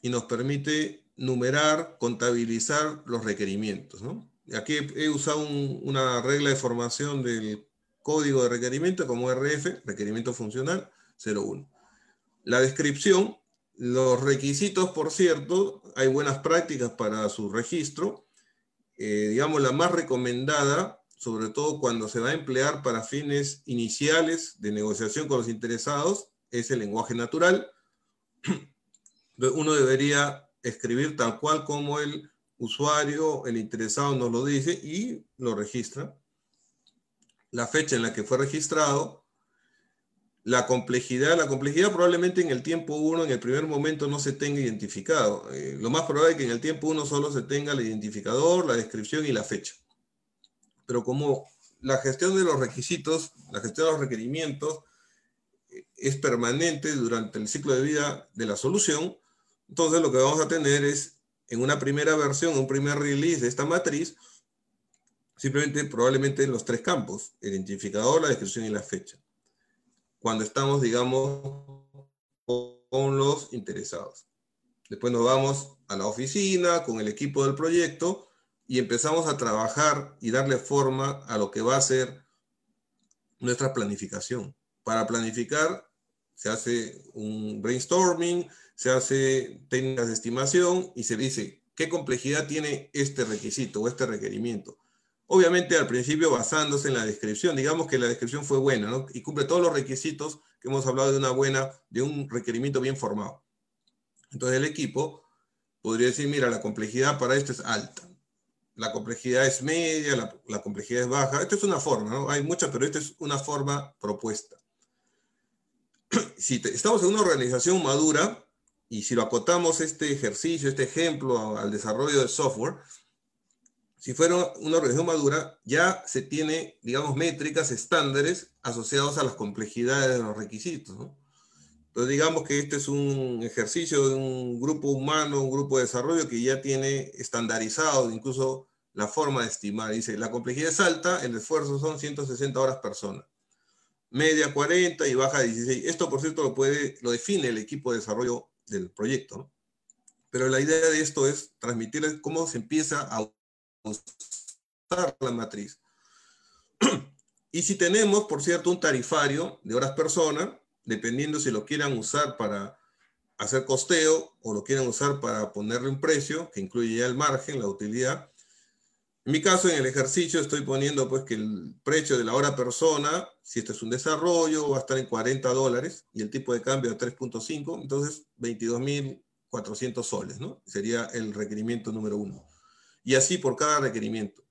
y nos permite numerar, contabilizar los requerimientos, ¿no? Aquí he usado una regla de formación del código de requerimiento como RF, requerimiento funcional 01. La descripción, los requisitos, por cierto, hay buenas prácticas para su registro. Eh, digamos, la más recomendada sobre todo cuando se va a emplear para fines iniciales de negociación con los interesados, es el lenguaje natural. Uno debería escribir tal cual como el usuario, el interesado nos lo dice y lo registra. La fecha en la que fue registrado, la complejidad, la complejidad probablemente en el tiempo 1, en el primer momento no se tenga identificado. Eh, lo más probable es que en el tiempo 1 solo se tenga el identificador, la descripción y la fecha pero como la gestión de los requisitos, la gestión de los requerimientos eh, es permanente durante el ciclo de vida de la solución, entonces lo que vamos a tener es en una primera versión, un primer release de esta matriz, simplemente probablemente en los tres campos, el identificador, la descripción y la fecha. Cuando estamos, digamos, con los interesados. Después nos vamos a la oficina con el equipo del proyecto y empezamos a trabajar y darle forma a lo que va a ser nuestra planificación. Para planificar se hace un brainstorming, se hace técnicas de estimación y se dice qué complejidad tiene este requisito o este requerimiento. Obviamente al principio basándose en la descripción, digamos que la descripción fue buena ¿no? y cumple todos los requisitos que hemos hablado de una buena, de un requerimiento bien formado. Entonces el equipo podría decir, mira, la complejidad para esto es alta la complejidad es media, la, complejidad es baja. Esta es una forma, ¿no? Hay muchas, pero esta es una forma propuesta. Si estamos en una organización madura y si lo acotamos este ejercicio, este ejemplo al desarrollo del software, si fuera una organización madura, ya se tiene, digamos, métricas estándares asociados a las complejidades de los requisitos, ¿no? Entonces digamos que este es un ejercicio de un grupo humano, un grupo de desarrollo que ya tiene estandarizado incluso la forma de estimar. Dice, la complejidad es alta, el esfuerzo son 160 horas persona. Media 40 y baja 16. Esto, por cierto, lo, puede, lo define el equipo de desarrollo del proyecto. Pero la idea de esto es transmitirles cómo se empieza a la matriz. y si tenemos, por cierto, un tarifario de horas persona, dependiendo si lo quieran usar para hacer costeo o lo quieran usar para ponerle un precio, que incluye ya el margen, la utilidad. En mi caso, en el ejercicio estoy poniendo pues que el precio de la hora persona, si esto es un desarrollo, va a estar en 40 dólares y el tipo de cambio a 3.5, entonces 22.400 soles, ¿no? Sería el requerimiento número uno. Y así por cada requerimiento.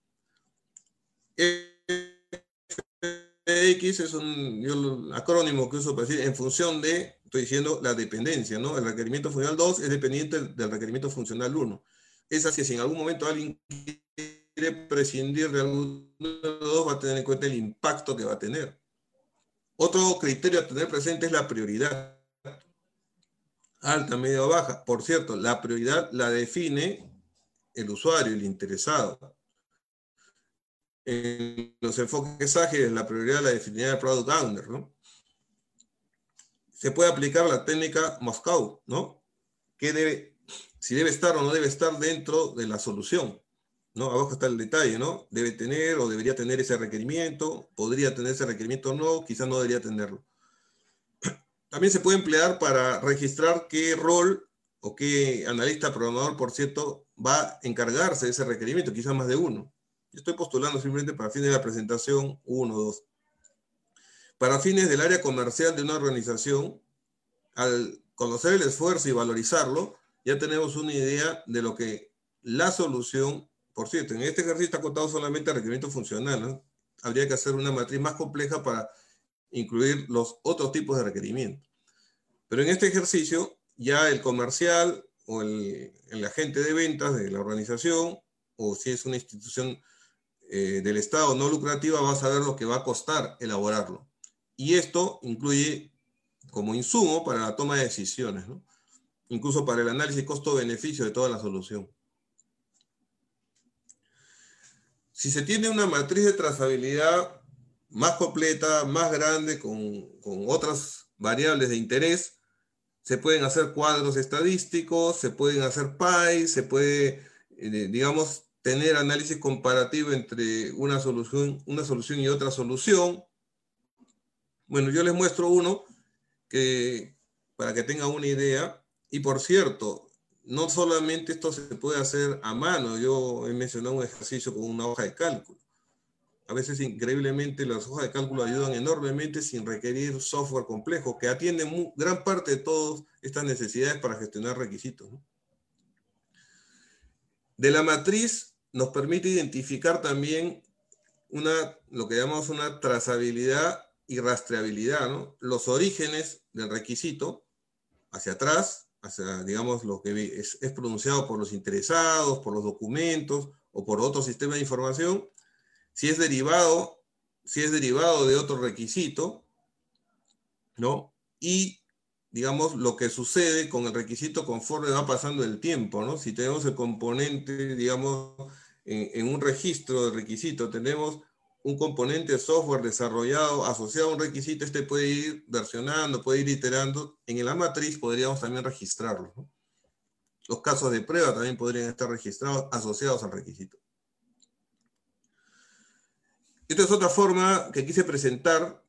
X es un acrónimo que uso para decir en función de, estoy diciendo, la dependencia, ¿no? El requerimiento funcional 2 es dependiente del requerimiento funcional 1. Es así, si en algún momento alguien quiere prescindir de alguno de los dos, va a tener en cuenta el impacto que va a tener. Otro criterio a tener presente es la prioridad. Alta, media o baja. Por cierto, la prioridad la define el usuario, el interesado en los enfoques ágiles, la prioridad la definiría el Product Owner, ¿no? Se puede aplicar la técnica Moscow, ¿no? Que debe, si debe estar o no debe estar dentro de la solución, ¿no? Abajo está el detalle, ¿no? Debe tener o debería tener ese requerimiento, podría tener ese requerimiento o no, quizás no debería tenerlo. También se puede emplear para registrar qué rol o qué analista programador, por cierto, va a encargarse de ese requerimiento, quizás más de uno. Yo estoy postulando simplemente para fin de la presentación 1, 2. Para fines del área comercial de una organización, al conocer el esfuerzo y valorizarlo, ya tenemos una idea de lo que la solución, por cierto, en este ejercicio está acotado solamente a requerimiento funcional, habría que hacer una matriz más compleja para incluir los otros tipos de requerimientos. Pero en este ejercicio, ya el comercial o el, agente de ventas de la organización, o si es una institución eh, del Estado no lucrativa, va a saber lo que va a costar elaborarlo. Y esto incluye como insumo para la toma de decisiones, incluso para el análisis costo-beneficio de toda la solución. Si se tiene una matriz de trazabilidad más completa, más grande, con, otras variables de interés, se pueden hacer cuadros estadísticos, se pueden hacer PIs, se puede, eh, digamos, tener análisis comparativo entre una solución, una solución y otra solución, bueno, yo les muestro uno que, para que tengan una idea. Y por cierto, no solamente esto se puede hacer a mano. Yo he mencionado un ejercicio con una hoja de cálculo. A veces, increíblemente, las hojas de cálculo ayudan enormemente sin requerir software complejo, que atiende gran parte de todas estas necesidades para gestionar requisitos. De la matriz nos permite identificar también una, lo que llamamos una trazabilidad y rastreabilidad. Los orígenes del requisito hacia atrás, hacia, digamos, lo que es, pronunciado por los interesados, por los documentos o por otro sistema de información, si es derivado, si es derivado de otro requisito, ¿no? Y, digamos, lo que sucede con el requisito conforme va pasando el tiempo, ¿no? Si tenemos el componente, digamos, en, un registro de requisito, tenemos un componente de software desarrollado asociado a un requisito, este puede ir versionando, puede ir iterando. En la matriz podríamos también registrarlo. Los casos de prueba también podrían estar registrados asociados al requisito. Esta es otra forma que quise presentar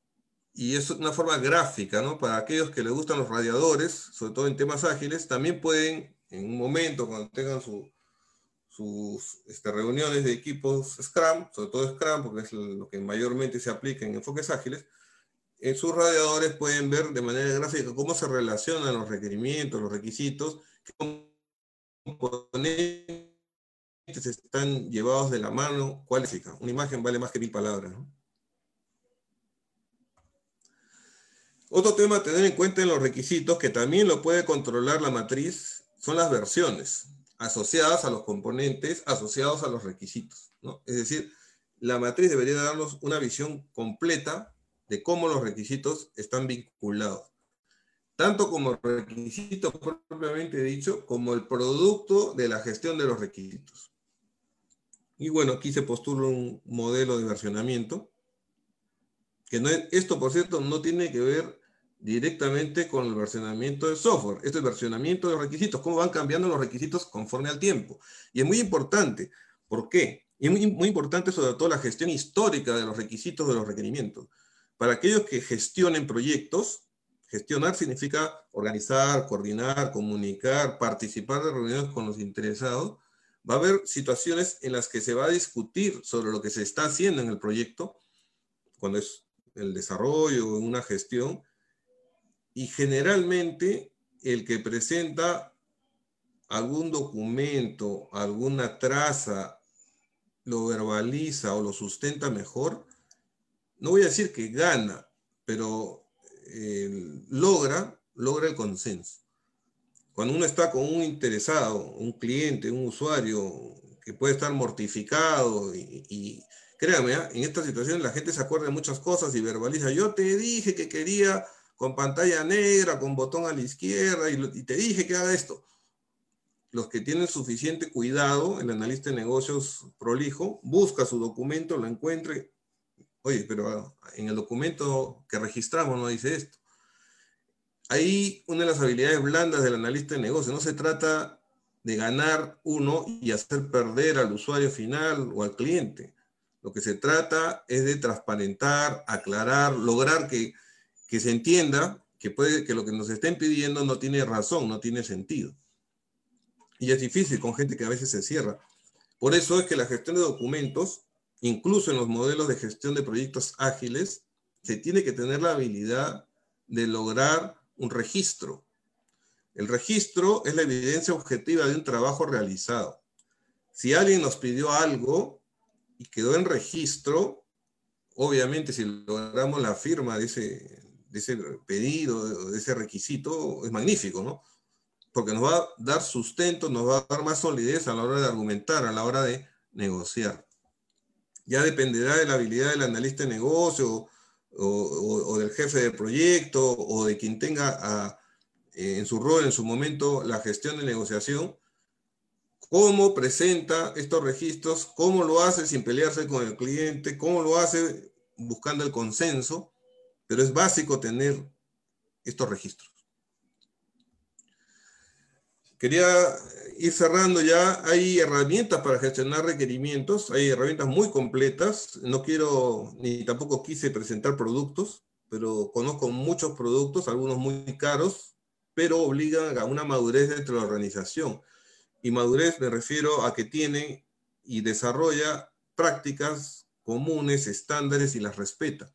y es una forma gráfica, ¿no? Para aquellos que les gustan los radiadores, sobre todo en temas ágiles, también pueden, en un momento, cuando tengan su, sus este, reuniones de equipos Scrum, sobre todo Scrum, porque es lo que mayormente se aplica en enfoques ágiles, en sus radiadores pueden ver de manera gráfica cómo se relacionan los requerimientos, los requisitos, qué componentes están llevados de la mano, cuál es Una imagen vale más que mil palabras. Otro tema a tener en cuenta en los requisitos, que también lo puede controlar la matriz, son las versiones asociadas a los componentes, asociados a los requisitos. Es decir, la matriz debería darnos una visión completa de cómo los requisitos están vinculados, tanto como requisito propiamente dicho, como el producto de la gestión de los requisitos. Y bueno, aquí se postula un modelo de versionamiento, que no es, esto por cierto no tiene que ver directamente con el versionamiento de software. Esto es versionamiento de requisitos, cómo van cambiando los requisitos conforme al tiempo. Y es muy importante. ¿Por qué? Y es muy, muy importante sobre todo la gestión histórica de los requisitos de los requerimientos. Para aquellos que gestionen proyectos, gestionar significa organizar, coordinar, comunicar, participar de reuniones con los interesados. Va a haber situaciones en las que se va a discutir sobre lo que se está haciendo en el proyecto, cuando es el desarrollo, una gestión, y generalmente el que presenta algún documento, alguna traza, lo verbaliza o lo sustenta mejor, no voy a decir que gana, pero eh, logra, logra el consenso. Cuando uno está con un interesado, un cliente, un usuario que puede estar mortificado y, y créame, ¿ah? en esta situación la gente se acuerda de muchas cosas y verbaliza, yo te dije que quería con pantalla negra, con botón a la izquierda, y, te dije que haga esto. Los que tienen suficiente cuidado, el analista de negocios prolijo, busca su documento, lo encuentre. Oye, pero en el documento que registramos no dice esto. Ahí una de las habilidades blandas del analista de negocios. No se trata de ganar uno y hacer perder al usuario final o al cliente. Lo que se trata es de transparentar, aclarar, lograr que que se entienda que, puede, que lo que nos estén pidiendo no tiene razón, no tiene sentido. Y es difícil con gente que a veces se cierra. Por eso es que la gestión de documentos, incluso en los modelos de gestión de proyectos ágiles, se tiene que tener la habilidad de lograr un registro. El registro es la evidencia objetiva de un trabajo realizado. Si alguien nos pidió algo y quedó en registro, obviamente si logramos la firma de ese, de ese pedido, de ese requisito, es magnífico, ¿no? Porque nos va a dar sustento, nos va a dar más solidez a la hora de argumentar, a la hora de negociar. Ya dependerá de la habilidad del analista de negocio o, del jefe de proyecto o de quien tenga eh, en su rol, en su momento, la gestión de negociación, cómo presenta estos registros, cómo lo hace sin pelearse con el cliente, cómo lo hace buscando el consenso, pero es básico tener estos registros. Quería ir cerrando ya. Hay herramientas para gestionar requerimientos, hay herramientas muy completas. No quiero ni tampoco quise presentar productos, pero conozco muchos productos, algunos muy caros, pero obligan a una madurez dentro de la organización. Y madurez me refiero a que tienen y desarrolla prácticas comunes, estándares y las respeta.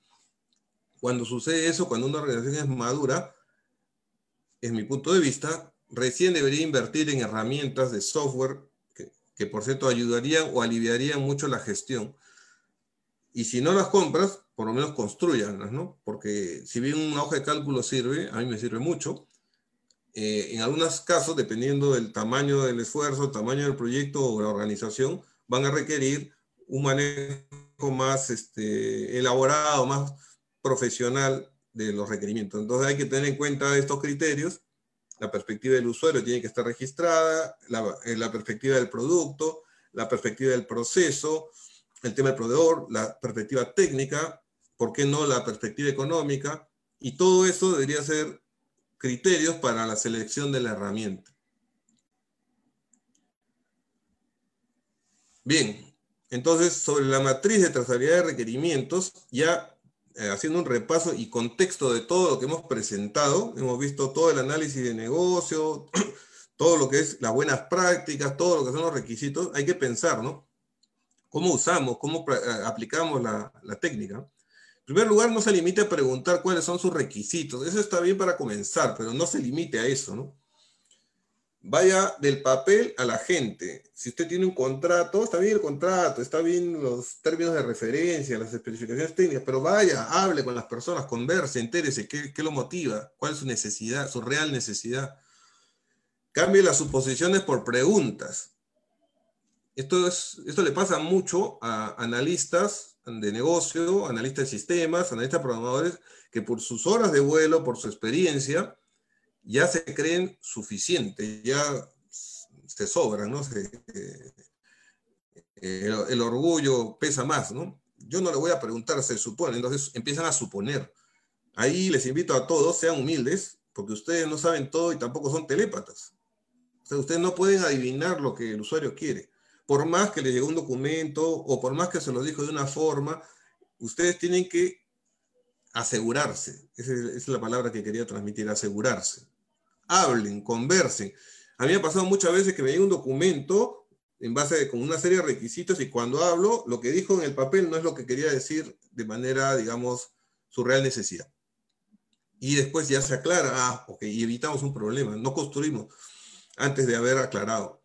Cuando sucede eso, cuando una organización es madura, en mi punto de vista, recién debería invertir en herramientas de software que, por cierto ayudarían o aliviarían mucho la gestión. Y si no las compras, por lo menos construyanlas, ¿no? Porque si bien una hoja de cálculo sirve, a mí me sirve mucho, eh, en algunos casos, dependiendo del tamaño del esfuerzo, tamaño del proyecto o la organización, van a requerir un manejo más este, elaborado, más profesional de los requerimientos. Entonces hay que tener en cuenta estos criterios la perspectiva del usuario tiene que estar registrada, la, eh, la, perspectiva del producto, la perspectiva del proceso, el tema del proveedor, la perspectiva técnica, ¿por qué no la perspectiva económica? Y todo eso debería ser criterios para la selección de la herramienta. Bien, entonces sobre la matriz de trazabilidad de requerimientos ya eh, haciendo un repaso y contexto de todo lo que hemos presentado, hemos visto todo el análisis de negocio, todo lo que es las buenas prácticas, todo lo que son los requisitos, hay que pensar, ¿no? ¿Cómo usamos, cómo eh, aplicamos la, la técnica? En primer lugar, no se limite a preguntar cuáles son sus requisitos. Eso está bien para comenzar, pero no se limite a eso, ¿no? Vaya del papel a la gente. Si usted tiene un contrato, está bien el contrato, está bien los términos de referencia, las especificaciones técnicas, pero vaya, hable con las personas, converse, entérese qué, lo motiva, cuál es su necesidad, su real necesidad. Cambie las suposiciones por preguntas. Esto, es, esto le pasa mucho a analistas de negocio, analistas de sistemas, analistas programadores, que por sus horas de vuelo, por su experiencia, ya se creen suficientes, ya se sobran, ¿no? Eh, el, orgullo pesa más, ¿no? Yo no le voy a preguntar, se supone, entonces empiezan a suponer. Ahí les invito a todos, sean humildes, porque ustedes no saben todo y tampoco son telépatas. O sea, ustedes no pueden adivinar lo que el usuario quiere. Por más que les llegue un documento o por más que se lo dijo de una forma, ustedes tienen que asegurarse. esa es la palabra que quería transmitir, asegurarse hablen, conversen. A mí me ha pasado muchas veces que me llega un documento en base a con una serie de requisitos y cuando hablo, lo que dijo en el papel no es lo que quería decir de manera, digamos, su real necesidad. Y después ya se aclara, ah, ok, y evitamos un problema, no construimos antes de haber aclarado.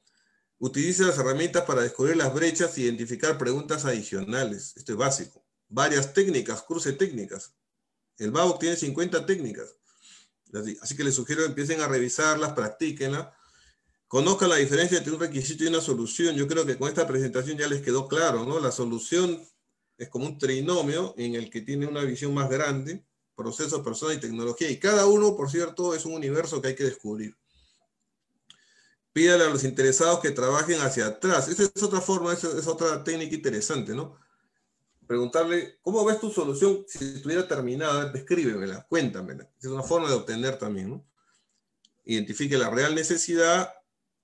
Utilice las herramientas para descubrir las brechas e identificar preguntas adicionales. Esto es básico. Varias técnicas, cruce técnicas. El BAO tiene 50 técnicas. Así que les sugiero que empiecen a revisarlas, practíquenla, conozcan la diferencia entre un requisito y una solución. Yo creo que con esta presentación ya les quedó claro, ¿no? La solución es como un trinomio en el que tiene una visión más grande, proceso, persona y tecnología. Y cada uno, por cierto, es un universo que hay que descubrir. Pídale a los interesados que trabajen hacia atrás. Esa es otra forma, esa es otra técnica interesante, ¿no? Preguntarle, ¿cómo ves tu solución si estuviera terminada? Descríbemela, cuéntamela. Es una forma de obtener también, ¿no? Identifique la real necesidad,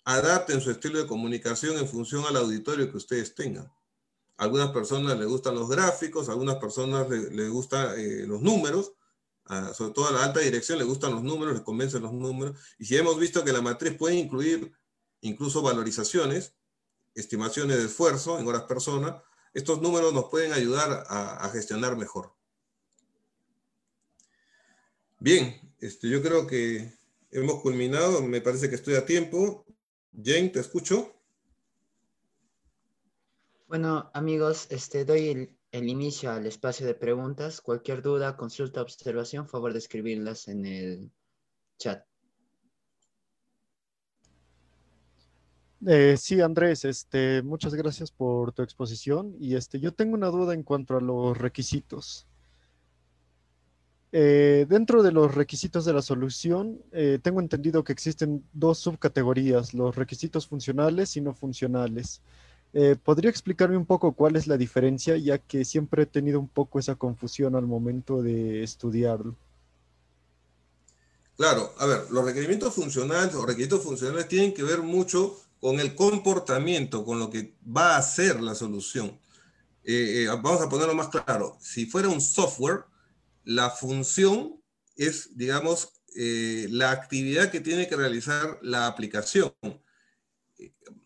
adapten su estilo de comunicación en función al auditorio que ustedes tengan. A algunas personas les gustan los gráficos, a algunas personas les, gustan eh, los números, sobre todo a la alta dirección les gustan los números, les convencen los números. Y si hemos visto que la matriz puede incluir incluso valorizaciones, estimaciones de esfuerzo en horas persona, estos números nos pueden ayudar a, gestionar mejor. Bien, este, yo creo que hemos culminado, me parece que estoy a tiempo. Jane, te escucho. Bueno, amigos, este, doy el, el, inicio al espacio de preguntas. Cualquier duda, consulta, observación, favor de escribirlas en el chat. Eh, sí, Andrés, este, muchas gracias por tu exposición. Y este, yo tengo una duda en cuanto a los requisitos. Eh, dentro de los requisitos de la solución, eh, tengo entendido que existen dos subcategorías, los requisitos funcionales y no funcionales. ¿Podría explicarme un poco cuál es la diferencia, ya que siempre he tenido un poco esa confusión al momento de estudiarlo? Claro, a ver, los requerimientos funcionales o requisitos funcionales tienen que ver mucho con el comportamiento, con lo que va a ser la solución. vamos a ponerlo más claro. Si fuera un software, la función es, digamos, eh, la actividad que tiene que realizar la aplicación.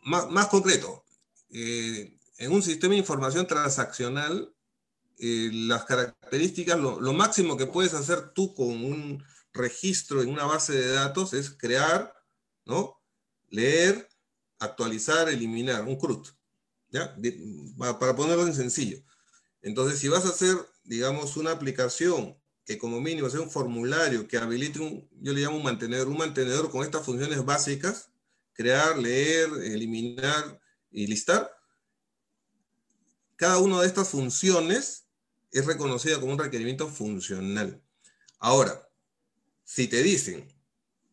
Más, concreto, eh, en un sistema de información transaccional, eh, las características, lo, lo, máximo que puedes hacer tú con un registro en una base de datos es crear, ¿no? leer, actualizar, eliminar, un CRUD. ¿ya? Para ponerlo en sencillo. Entonces, si vas a hacer digamos, una aplicación que como mínimo sea un formulario que habilite un, yo le llamo un mantenedor, un mantenedor con estas funciones básicas, crear, leer, eliminar y listar. Cada una de estas funciones es reconocida como un requerimiento funcional. Ahora, si te dicen,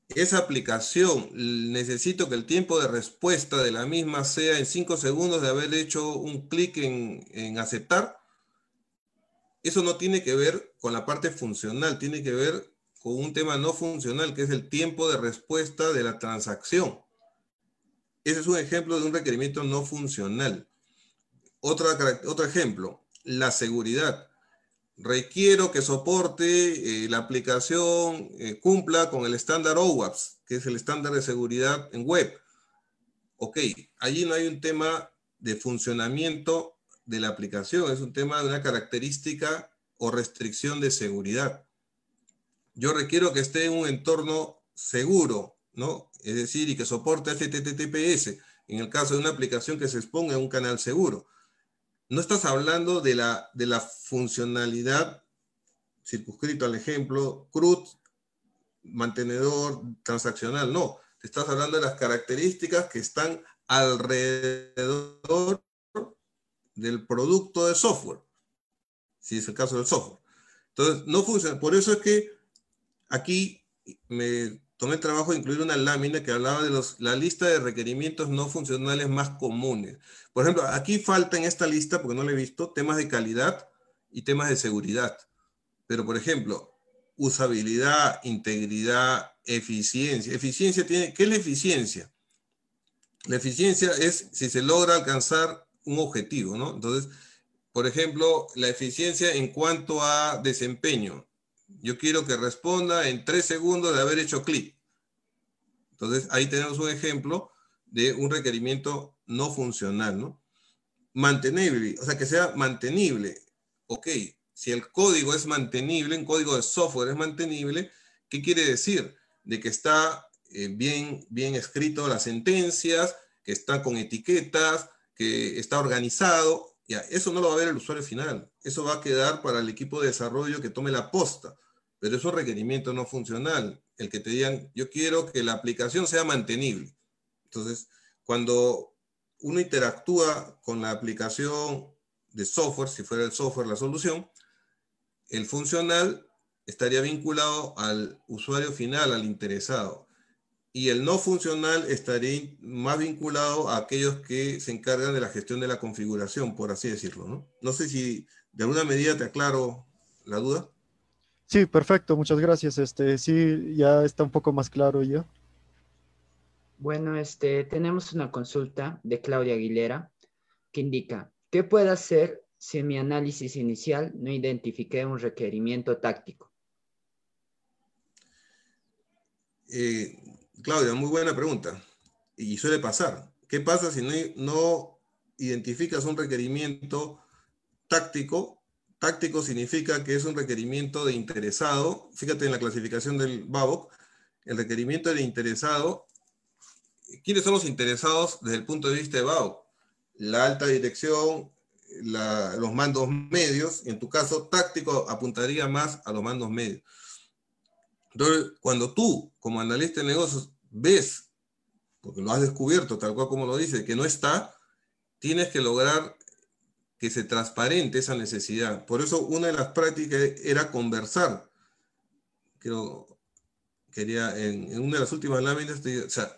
esa aplicación necesito que el tiempo de respuesta de la misma sea en 5 segundos de haber hecho un clic en, en aceptar, eso no tiene que ver con la parte funcional, tiene que ver con un tema no funcional, que es el tiempo de respuesta de la transacción. Ese es un ejemplo de un requerimiento no funcional. Otra, otro ejemplo, la seguridad. Requiero que soporte eh, la aplicación, eh, cumpla con el estándar OWASP, que es el estándar de seguridad en web. Ok, allí no hay un tema de funcionamiento de la aplicación, es un tema de una característica o restricción de seguridad. Yo requiero que esté en un entorno seguro, ¿no? Es decir, y que soporte HTTPS, en el caso de una aplicación que se exponga a un canal seguro. No estás hablando de la, de la funcionalidad circunscrito al ejemplo, CRUD, mantenedor transaccional, no. Te estás hablando de las características que están alrededor del producto de software, si es el caso del software. Entonces, no funciona. Por eso es que aquí me tomé el trabajo de incluir una lámina que hablaba de la lista de requerimientos no funcionales más comunes. Por ejemplo, aquí falta en esta lista, porque no lo he visto, temas de calidad y temas de seguridad. Pero, por ejemplo, usabilidad, integridad, eficiencia. Eficiencia tiene, ¿qué es la eficiencia? La eficiencia es si se logra alcanzar un objetivo, ¿no? Entonces, por ejemplo, la eficiencia en cuanto a desempeño. Yo quiero que responda en tres segundos de haber hecho clic. Entonces, ahí tenemos un ejemplo de un requerimiento no funcional, ¿no? Mantenible, o sea, que sea mantenible. Ok, si el código es mantenible, un código de software es mantenible, ¿qué quiere decir? De que está eh, bien, bien escrito las sentencias, que está con etiquetas, que está organizado, ya, eso no lo va a ver el usuario final, eso va a quedar para el equipo de desarrollo que tome la posta, pero es un requerimiento no funcional, el que te digan, yo quiero que la aplicación sea mantenible. Entonces, cuando uno interactúa con la aplicación de software, si fuera el software la solución, el funcional estaría vinculado al usuario final, al interesado y el no funcional estaría más vinculado a aquellos que se encargan de la gestión de la configuración, por así decirlo. No, no sé si de alguna medida te aclaro la duda. Sí, perfecto, muchas gracias. Este, sí, ya está un poco más claro ya. Bueno, este, tenemos una consulta de Claudia Aguilera que indica, ¿qué puedo hacer si en mi análisis inicial no identifiqué un requerimiento táctico? Eh, Claudia, muy buena pregunta. Y suele pasar. ¿Qué pasa si no, identificas un requerimiento táctico táctico significa que es un requerimiento de interesado. Fíjate en la clasificación del BABOC, el requerimiento de interesado. ¿Quiénes son los interesados desde el punto de vista de BABOC? La alta dirección, los mandos medios, en tu caso táctico apuntaría más a los mandos medios. Entonces, cuando tú, como analista de negocios, ves, porque lo has descubierto tal cual como lo dice, que no está, tienes que lograr que se transparente esa necesidad. Por eso una de las prácticas era conversar. Quería, en, una de las últimas láminas, o sea,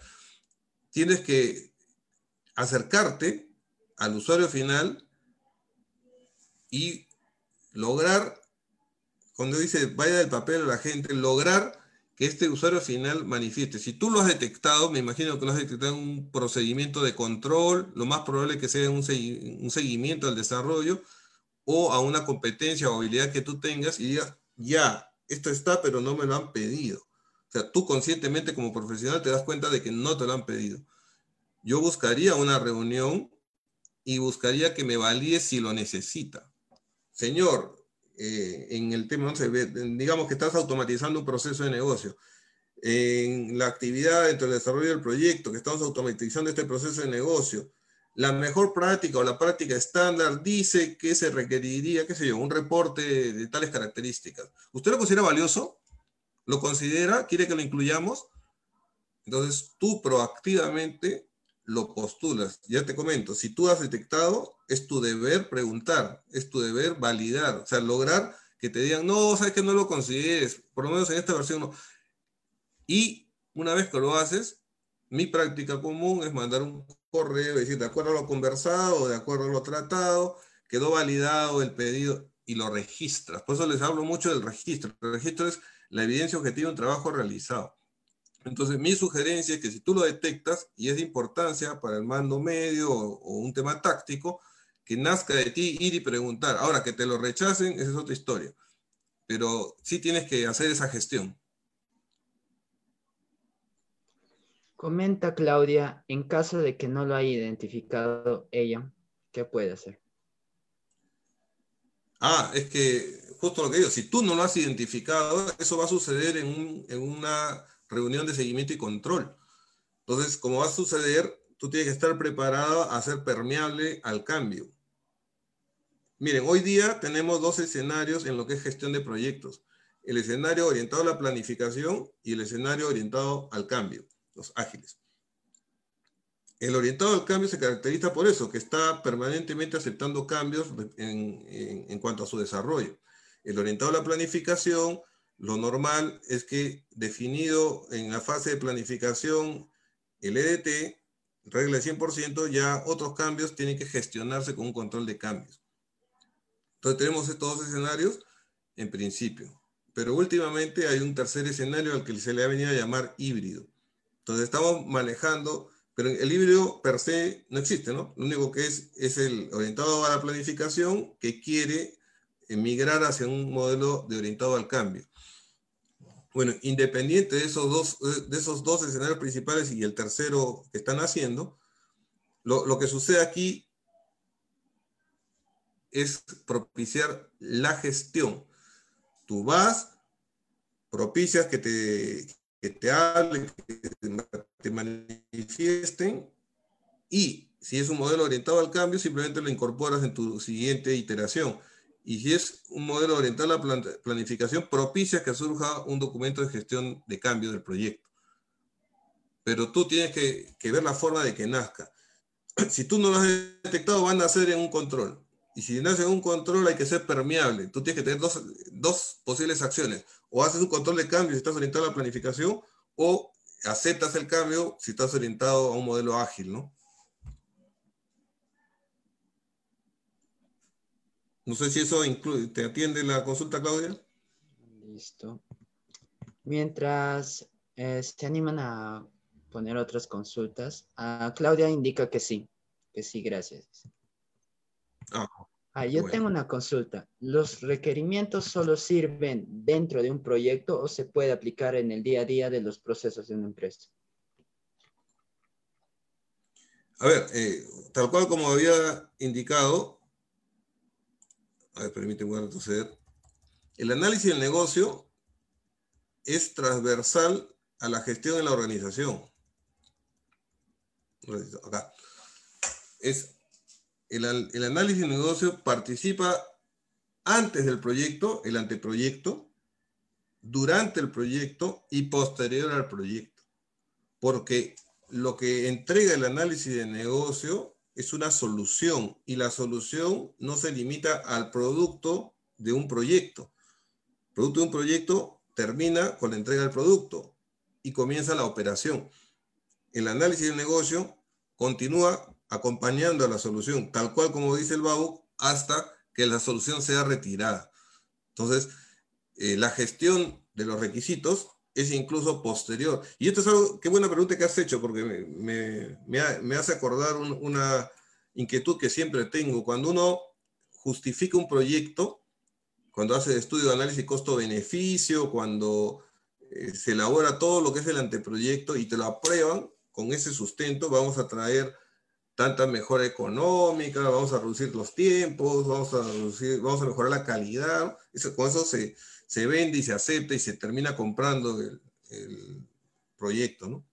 tienes que acercarte al usuario final y lograr, cuando dice vaya del papel a la gente, lograr este usuario final manifieste. Si tú lo has detectado, me imagino que lo has detectado en un procedimiento de control, lo más probable que sea un, seguimiento al desarrollo o a una competencia o habilidad que tú tengas y digas, ya, esto está, pero no me lo han pedido. O sea, tú conscientemente como profesional te das cuenta de que no te lo han pedido. Yo buscaría una reunión y buscaría que me valide si lo necesita señor, eh, en el tema, digamos que estás automatizando un proceso de negocio, en la actividad dentro del desarrollo del proyecto, que estamos automatizando este proceso de negocio, la mejor práctica o la práctica estándar dice que se requeriría, qué sé yo, un reporte de tales características. ¿Usted lo considera valioso? ¿Lo considera? ¿Quiere que lo incluyamos? Entonces, tú proactivamente lo postulas. Ya te comento, si tú has detectado, es tu deber preguntar, es tu deber validar, o sea, lograr que te digan, no, sabes que no lo consideres, por lo menos en esta versión no. Y una vez que lo haces, mi práctica común es mandar un correo decir, de acuerdo a lo conversado, de acuerdo a lo tratado, quedó validado el pedido y lo registras. Por eso les hablo mucho del registro. El registro es la evidencia objetiva de un trabajo realizado. Entonces, mi sugerencia es que si tú lo detectas y es de importancia para el mando medio o, un tema táctico, que nazca de ti ir y preguntar. Ahora, que te lo rechacen, esa es otra historia. Pero sí tienes que hacer esa gestión. Comenta Claudia, en caso de que no lo haya identificado ella, ¿qué puede hacer? Ah, es que justo lo que digo, si tú no lo has identificado, eso va a suceder en, en una reunión de seguimiento y control. Entonces, como va a suceder, tú tienes que estar preparado a ser permeable al cambio. Miren, hoy día tenemos dos escenarios en lo que es gestión de proyectos. El escenario orientado a la planificación y el escenario orientado al cambio, los ágiles. El orientado al cambio se caracteriza por eso, que está permanentemente aceptando cambios en, cuanto a su desarrollo. El orientado a la planificación lo normal es que definido en la fase de planificación el EDT, regla de 100%, ya otros cambios tienen que gestionarse con un control de cambios. Entonces tenemos estos dos escenarios en principio. Pero últimamente hay un tercer escenario al que se le ha venido a llamar híbrido. Entonces estamos manejando, pero el híbrido per se no existe, ¿no? Lo único que es es el orientado a la planificación que quiere emigrar hacia un modelo de orientado al cambio. Bueno, independiente de esos dos, de esos dos escenarios principales y el tercero que están haciendo, lo, que sucede aquí es propiciar la gestión. Tú vas, propicias que te, que te hablen, que te manifiesten y si es un modelo orientado al cambio, simplemente lo incorporas en tu siguiente iteración y si es un modelo orientado a la planificación, propicia que surja un documento de gestión de cambio del proyecto. Pero tú tienes que, ver la forma de que nazca. Si tú no lo has detectado, van a nacer en un control. Y si nace en un control, hay que ser permeable. Tú tienes que tener dos, posibles acciones. O haces un control de cambio si estás orientado a la planificación, o aceptas el cambio si estás orientado a un modelo ágil, ¿no? No sé si eso incluye, ¿te atiende la consulta, Claudia? Listo. Mientras eh, se animan a poner otras consultas, Claudia indica que sí, que sí, gracias. Ah, ah yo tengo una consulta. ¿Los requerimientos solo sirven dentro de un proyecto o se puede aplicar en el día a día de los procesos de una empresa? A ver, eh, tal cual como había indicado, a ver, permíteme retroceder. El análisis del negocio es transversal a la gestión de la organización. Acá. Es el, análisis del negocio participa antes del proyecto, el anteproyecto, durante el proyecto y posterior al proyecto. Porque lo que entrega el análisis de negocio es una solución y la solución no se limita al producto de un proyecto. El producto de un proyecto termina con la entrega del producto y comienza la operación. El análisis del negocio continúa acompañando a la solución, tal cual como dice el BAU, hasta que la solución sea retirada. Entonces, eh, la gestión de los requisitos es incluso posterior. Y esto es algo, qué buena pregunta que has hecho, porque me, hace acordar una inquietud que siempre tengo. Cuando uno justifica un proyecto, cuando hace estudio de análisis costo-beneficio, cuando eh, se elabora todo lo que es el anteproyecto y te lo aprueban con ese sustento, vamos a traer tanta mejora económica, vamos a reducir los tiempos, vamos a, vamos a mejorar la calidad. Eso, con eso se, se vende y se acepta y se termina comprando el, proyecto, ¿no?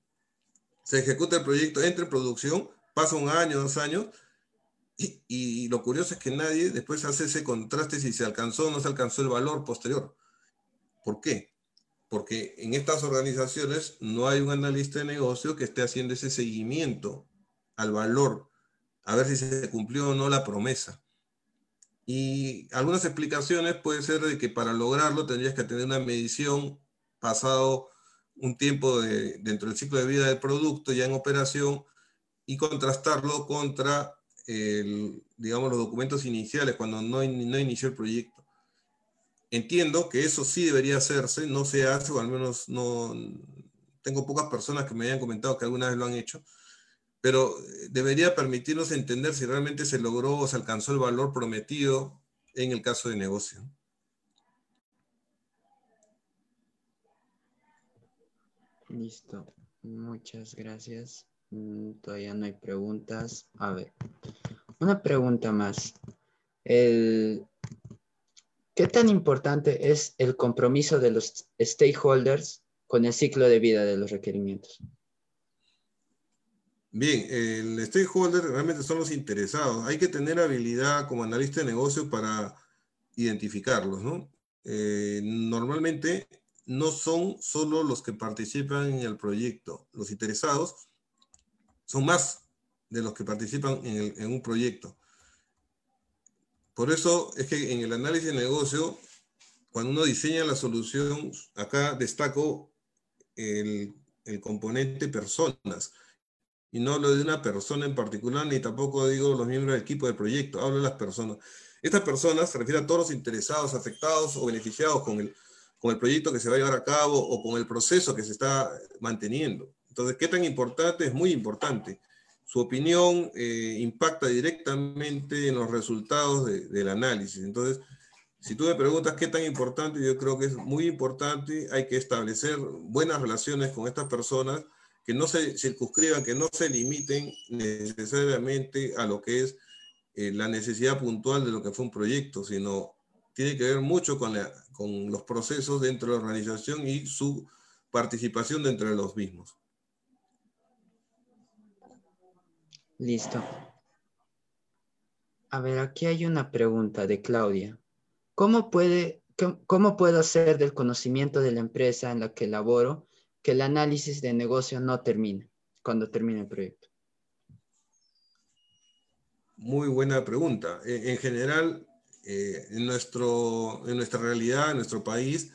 Se ejecuta el proyecto, entra en producción, pasa un año, dos años, y, y, lo curioso es que nadie después hace ese contraste si se alcanzó o no se alcanzó el valor posterior. ¿Por qué? Porque en estas organizaciones no hay un analista de negocio que esté haciendo ese seguimiento al valor, a ver si se cumplió o no la promesa. Y algunas explicaciones puede ser de que para lograrlo tendrías que tener una medición pasado un tiempo dentro del ciclo de vida del producto ya en operación y contrastarlo contra digamos, los documentos iniciales cuando no, no inició el proyecto. Entiendo que eso sí debería hacerse, no se hace, o al menos no tengo pocas personas que me hayan comentado que alguna vez lo han hecho, pero eh, debería permitirnos entender si realmente se logró o se alcanzó el valor prometido en el caso de negocio. Listo, muchas gracias. Mm, todavía no hay preguntas. A ver, una pregunta más. ¿Qué tan importante es el compromiso de los stakeholders con el ciclo de vida de los requerimientos? Bien, el stakeholder realmente son los interesados. Hay que tener habilidad como analista de negocio para identificarlos, ¿no? Eh, normalmente no son solo los que participan en el proyecto. Los interesados son más de los que participan en, en un proyecto. Por eso es que en el análisis de negocio, cuando uno diseña la solución, acá destaco el, el componente personas y no hablo de una persona en particular, ni tampoco digo los miembros del equipo del proyecto, hablo de las personas. Estas personas se refieren a todos los interesados, afectados o beneficiados con el, con el proyecto que se va a llevar a cabo o con el proceso que se está manteniendo. Entonces, ¿qué tan importante? Es muy importante. Su opinión eh, impacta directamente en los resultados del análisis. Entonces, si tú me preguntas qué tan importante, yo creo que es muy importante. Hay que establecer buenas relaciones con estas personas que no se circunscriban, que no se limiten necesariamente a lo que es eh, la necesidad puntual de lo que fue un proyecto, sino tiene que ver mucho con, con los procesos dentro de la organización y su participación dentro de los mismos. Listo. A ver, aquí hay una pregunta de Claudia. ¿Cómo, puede, ¿Cómo puedo hacer del conocimiento de la empresa en la que laboro que el análisis de negocio no termine cuando termine el proyecto? Muy buena pregunta. En, general, eh, en, nuestro, en nuestra realidad, en nuestro país,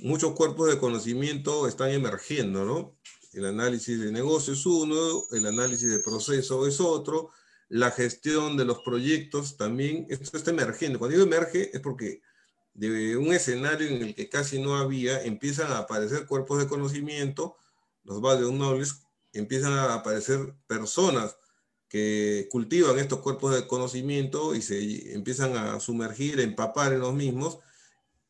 muchos cuerpos de conocimiento están emergiendo, ¿no? El análisis de negocio es uno, el análisis de proceso es otro, la gestión de los proyectos también, esto está emergiendo. Cuando digo emerge es porque de un escenario en el que casi no había, empiezan a aparecer cuerpos de conocimiento, los value knowledge, empiezan a aparecer personas que cultivan estos cuerpos de conocimiento y se empiezan a sumergir, empapar en los mismos,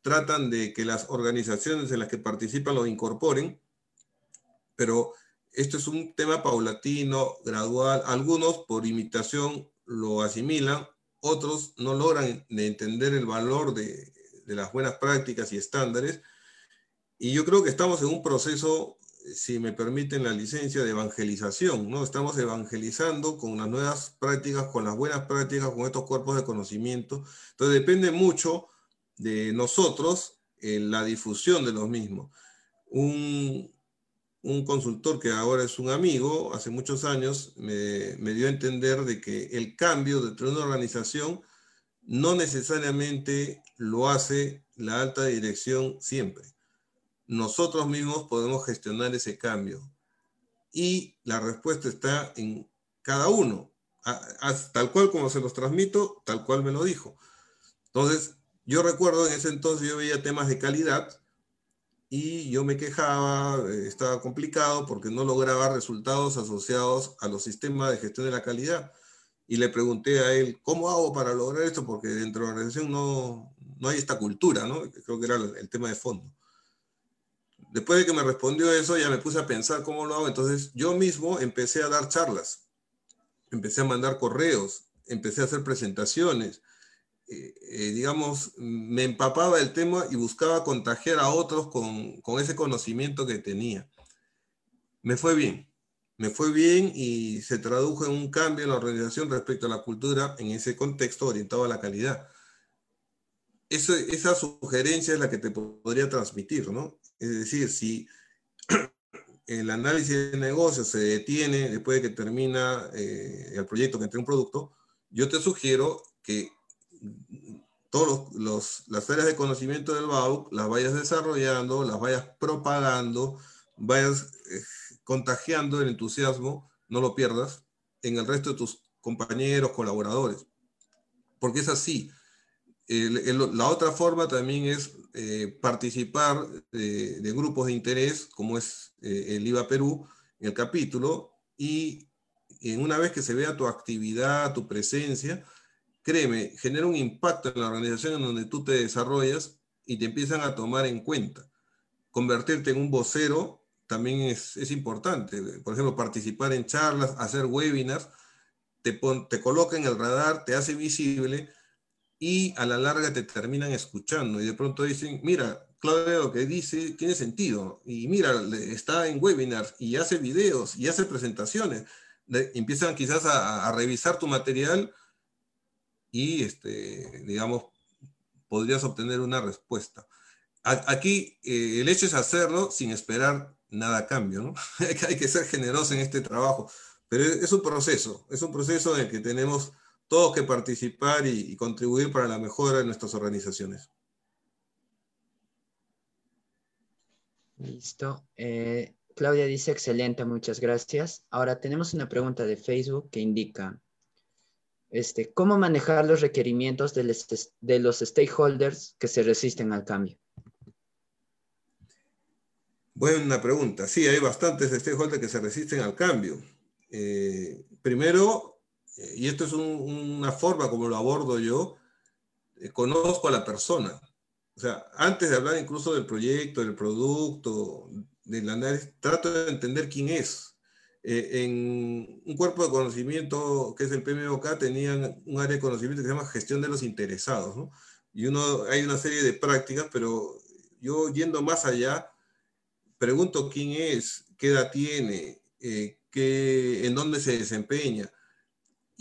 tratan de que las organizaciones en las que participan lo incorporen, pero esto es un tema paulatino, gradual, algunos por imitación lo asimilan, otros no logran entender el valor de, de las buenas prácticas y estándares. Y yo creo que estamos en un proceso si me permiten la licencia, de evangelización, ¿no? Estamos evangelizando con las nuevas prácticas, con las buenas prácticas, con estos cuerpos de conocimiento. Entonces depende mucho de nosotros en la difusión de los mismos. Un, un consultor que ahora es un amigo, hace muchos años, me, me dio a entender de que el cambio dentro de una organización no necesariamente lo hace la alta dirección siempre nosotros mismos podemos gestionar ese cambio. Y la respuesta está en cada uno, tal cual como se los transmito, tal cual me lo dijo. Entonces, yo recuerdo en ese entonces yo veía temas de calidad y yo me quejaba, eh, estaba complicado porque no lograba resultados asociados a los sistemas de gestión de la calidad. Y le pregunté a él, ¿cómo hago para lograr esto? Porque dentro de la organización no, no hay esta cultura, ¿no? Creo que era el tema de fondo después de que me respondió eso, ya me puse a pensar cómo lo hago. Entonces yo mismo empecé a dar charlas, empecé a mandar correos, empecé a hacer presentaciones. Eh, eh, digamos, me empapaba el tema y buscaba contagiar a otros con, con ese conocimiento que tenía. Me fue bien, me fue bien y se tradujo en un cambio en la organización respecto a la cultura en ese contexto orientado a la calidad. Esa sugerencia es la que te podría transmitir, ¿no? Es decir, si el análisis de negocio se detiene después de que termina eh, el proyecto, que entre un producto, yo te sugiero que todas las áreas de conocimiento del BAUC las vayas desarrollando, las vayas propagando, vayas eh, contagiando el entusiasmo, no lo pierdas, en el resto de tus compañeros, colaboradores. Porque es así. La otra forma también es eh, participar de, grupos de interés, como es eh, el IVA Perú, en el capítulo, y en una vez que se vea tu actividad, tu presencia, créeme, genera un impacto en la organización en donde tú te desarrollas y te empiezan a tomar en cuenta. Convertirte en un vocero también es, es importante. Por ejemplo, participar en charlas, hacer webinars, te, te coloca en el radar, te hace visible y a la larga te terminan escuchando y de pronto dicen, mira, Claudia lo que dice tiene sentido y mira, está en webinars y hace videos y hace presentaciones. empiezan quizás a, revisar tu material y, este, digamos, podrías obtener una respuesta. aquí eh, el hecho es hacerlo sin esperar nada a cambio, ¿no? Hay que ser generoso en este trabajo, pero es un proceso, es un proceso en el que tenemos todos que participar y, contribuir para la mejora de nuestras organizaciones. Listo. Eh, Claudia dice, excelente, muchas gracias. Ahora tenemos una pregunta de Facebook que indica, este, ¿cómo manejar los requerimientos de los, de los stakeholders que se resisten al cambio? Buena pregunta. Sí, hay bastantes stakeholders que se resisten al cambio. Eh, primero, y esto es una forma como lo abordo yo, eh, conozco a la persona. O sea, antes de hablar incluso del proyecto, del producto, del análisis, trato de entender quién es. Eh, en un cuerpo de conocimiento que es el PMOK tenían un área de conocimiento que se llama gestión de los interesados. Y uno, hay una serie de prácticas, pero yo yendo más allá, pregunto quién es, qué edad tiene, qué, en dónde se desempeña,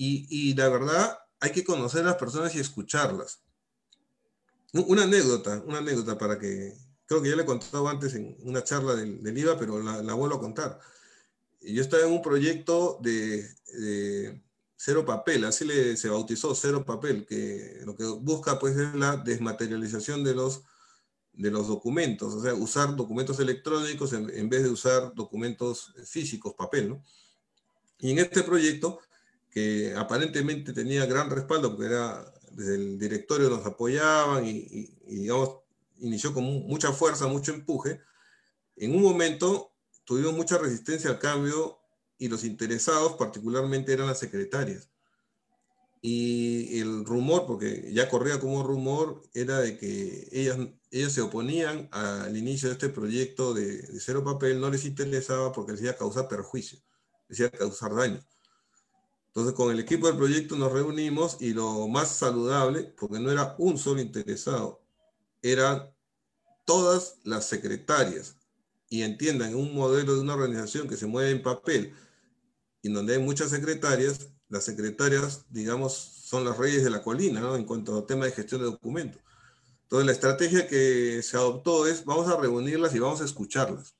y, la verdad, hay que conocer a las personas y escucharlas. Una anécdota, una anécdota para que, creo que ya le he contado antes en una charla del, IVA, pero la, vuelvo a contar. Yo estaba en un proyecto de, cero papel, así le, se bautizó cero papel, que lo que busca pues es la desmaterialización de los, de los documentos, o sea, usar documentos electrónicos en, en vez de usar documentos físicos, papel, ¿no? Y en este proyecto que aparentemente tenía gran respaldo, porque era desde el directorio nos apoyaban y, digamos, inició con mucha fuerza, mucho empuje. En un momento tuvimos mucha resistencia al cambio y los interesados particularmente eran las secretarias. Y el rumor, porque ya corría como rumor, era de que ellas, ellas se oponían al inicio de este proyecto de, de cero papel, no les interesaba porque les iba a causar perjuicio, les iba a causar daño. Entonces, con el equipo del proyecto nos reunimos y lo más saludable, porque no era un solo interesado, eran todas las secretarias. Y entiendan, un modelo de una organización que se mueve en papel y donde hay muchas secretarias, las secretarias, digamos, son las reyes de la colina, ¿no? En cuanto a tema de gestión de documentos. Entonces, la estrategia que se adoptó es, vamos a reunirlas y vamos a escucharlas.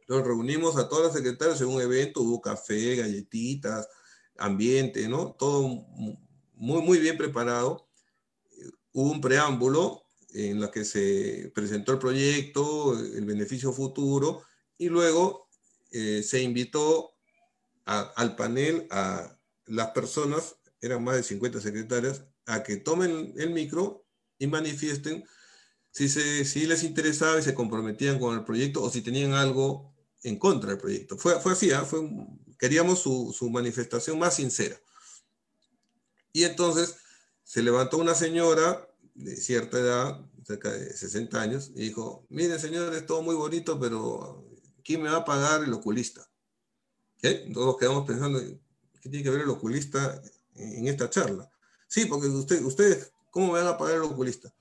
Entonces, reunimos a todas las secretarias en un evento, hubo café, galletitas, ambiente, ¿no? Todo muy, muy bien preparado. Hubo un preámbulo en la que se presentó el proyecto, el beneficio futuro, y luego eh, se invitó al panel a las personas, eran más de 50 secretarias, a que tomen el micro y manifiesten si, se, si les interesaba y se comprometían con el proyecto o si tenían algo en contra del proyecto. Fue, fue así, ¿ah? fue queríamos su, su manifestación más sincera. Y entonces se levantó una señora de cierta edad, cerca de 60 años, y dijo, mire señor, es todo muy bonito, pero ¿quién me va a pagar el oculista? ¿Qué? Todos quedamos pensando, ¿qué tiene que ver el oculista en esta charla? Sí, porque usted, ustedes, ¿cómo me van a pagar el oculista?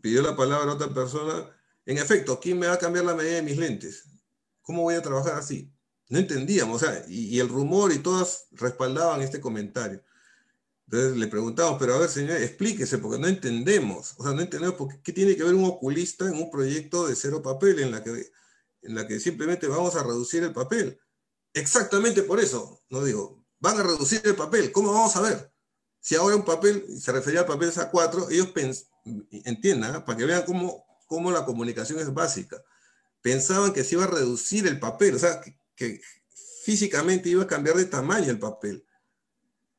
Pidió la palabra a otra persona. En efecto, ¿quién me va a cambiar la medida de mis lentes? ¿Cómo voy a trabajar así? No entendíamos, o sea, y, y el rumor y todas respaldaban este comentario. Entonces le preguntamos, pero a ver, señor, explíquese, porque no entendemos. O sea, no entendemos por qué, tiene que ver un oculista en un proyecto de cero papel, en la, que, en la que simplemente vamos a reducir el papel. Exactamente por eso, no digo, van a reducir el papel. ¿Cómo vamos a ver? Si ahora un papel, se refería al papel A4, ellos entiendan, ¿eh? para que vean cómo, cómo la comunicación es básica. Pensaban que se iba a reducir el papel, o sea, que, físicamente iba a cambiar de tamaño el papel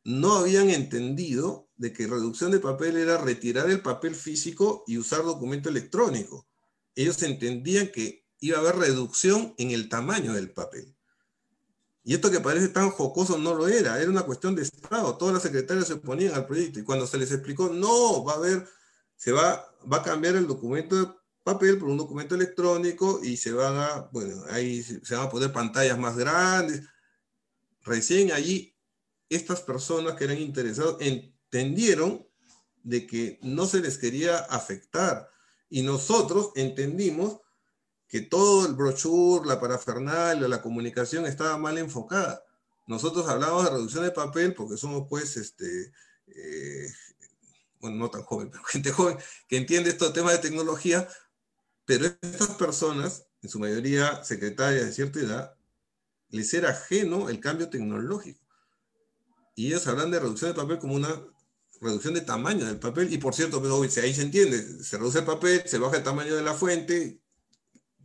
no habían entendido de que reducción de papel era retirar el papel físico y usar documento electrónico. Ellos entendían que iba a haber reducción en el tamaño del papel. Y esto que parece tan jocoso no lo era, era una cuestión de Estado. Todas las secretarias se oponían al proyecto y cuando se les explicó, no, va a haber, se va, va a cambiar el documento papel por un documento electrónico y se van a, bueno, ahí se van a poner pantallas más grandes. Recién allí estas personas que eran interesados entendieron de que no se les quería afectar y nosotros entendimos que todo el brochure, la parafernalia, la comunicación estaba mal enfocada. Nosotros hablábamos de reducción de papel porque somos pues, este, eh, bueno, no tan joven, pero gente joven que entiende estos temas de tecnología, pero estas personas, en su mayoría secretarias de cierta edad, les era ajeno el cambio tecnológico y ellos hablan de reducción de papel como una reducción de tamaño del papel, y por cierto, pero ahí se entiende, se reduce el papel, se baja el tamaño de la fuente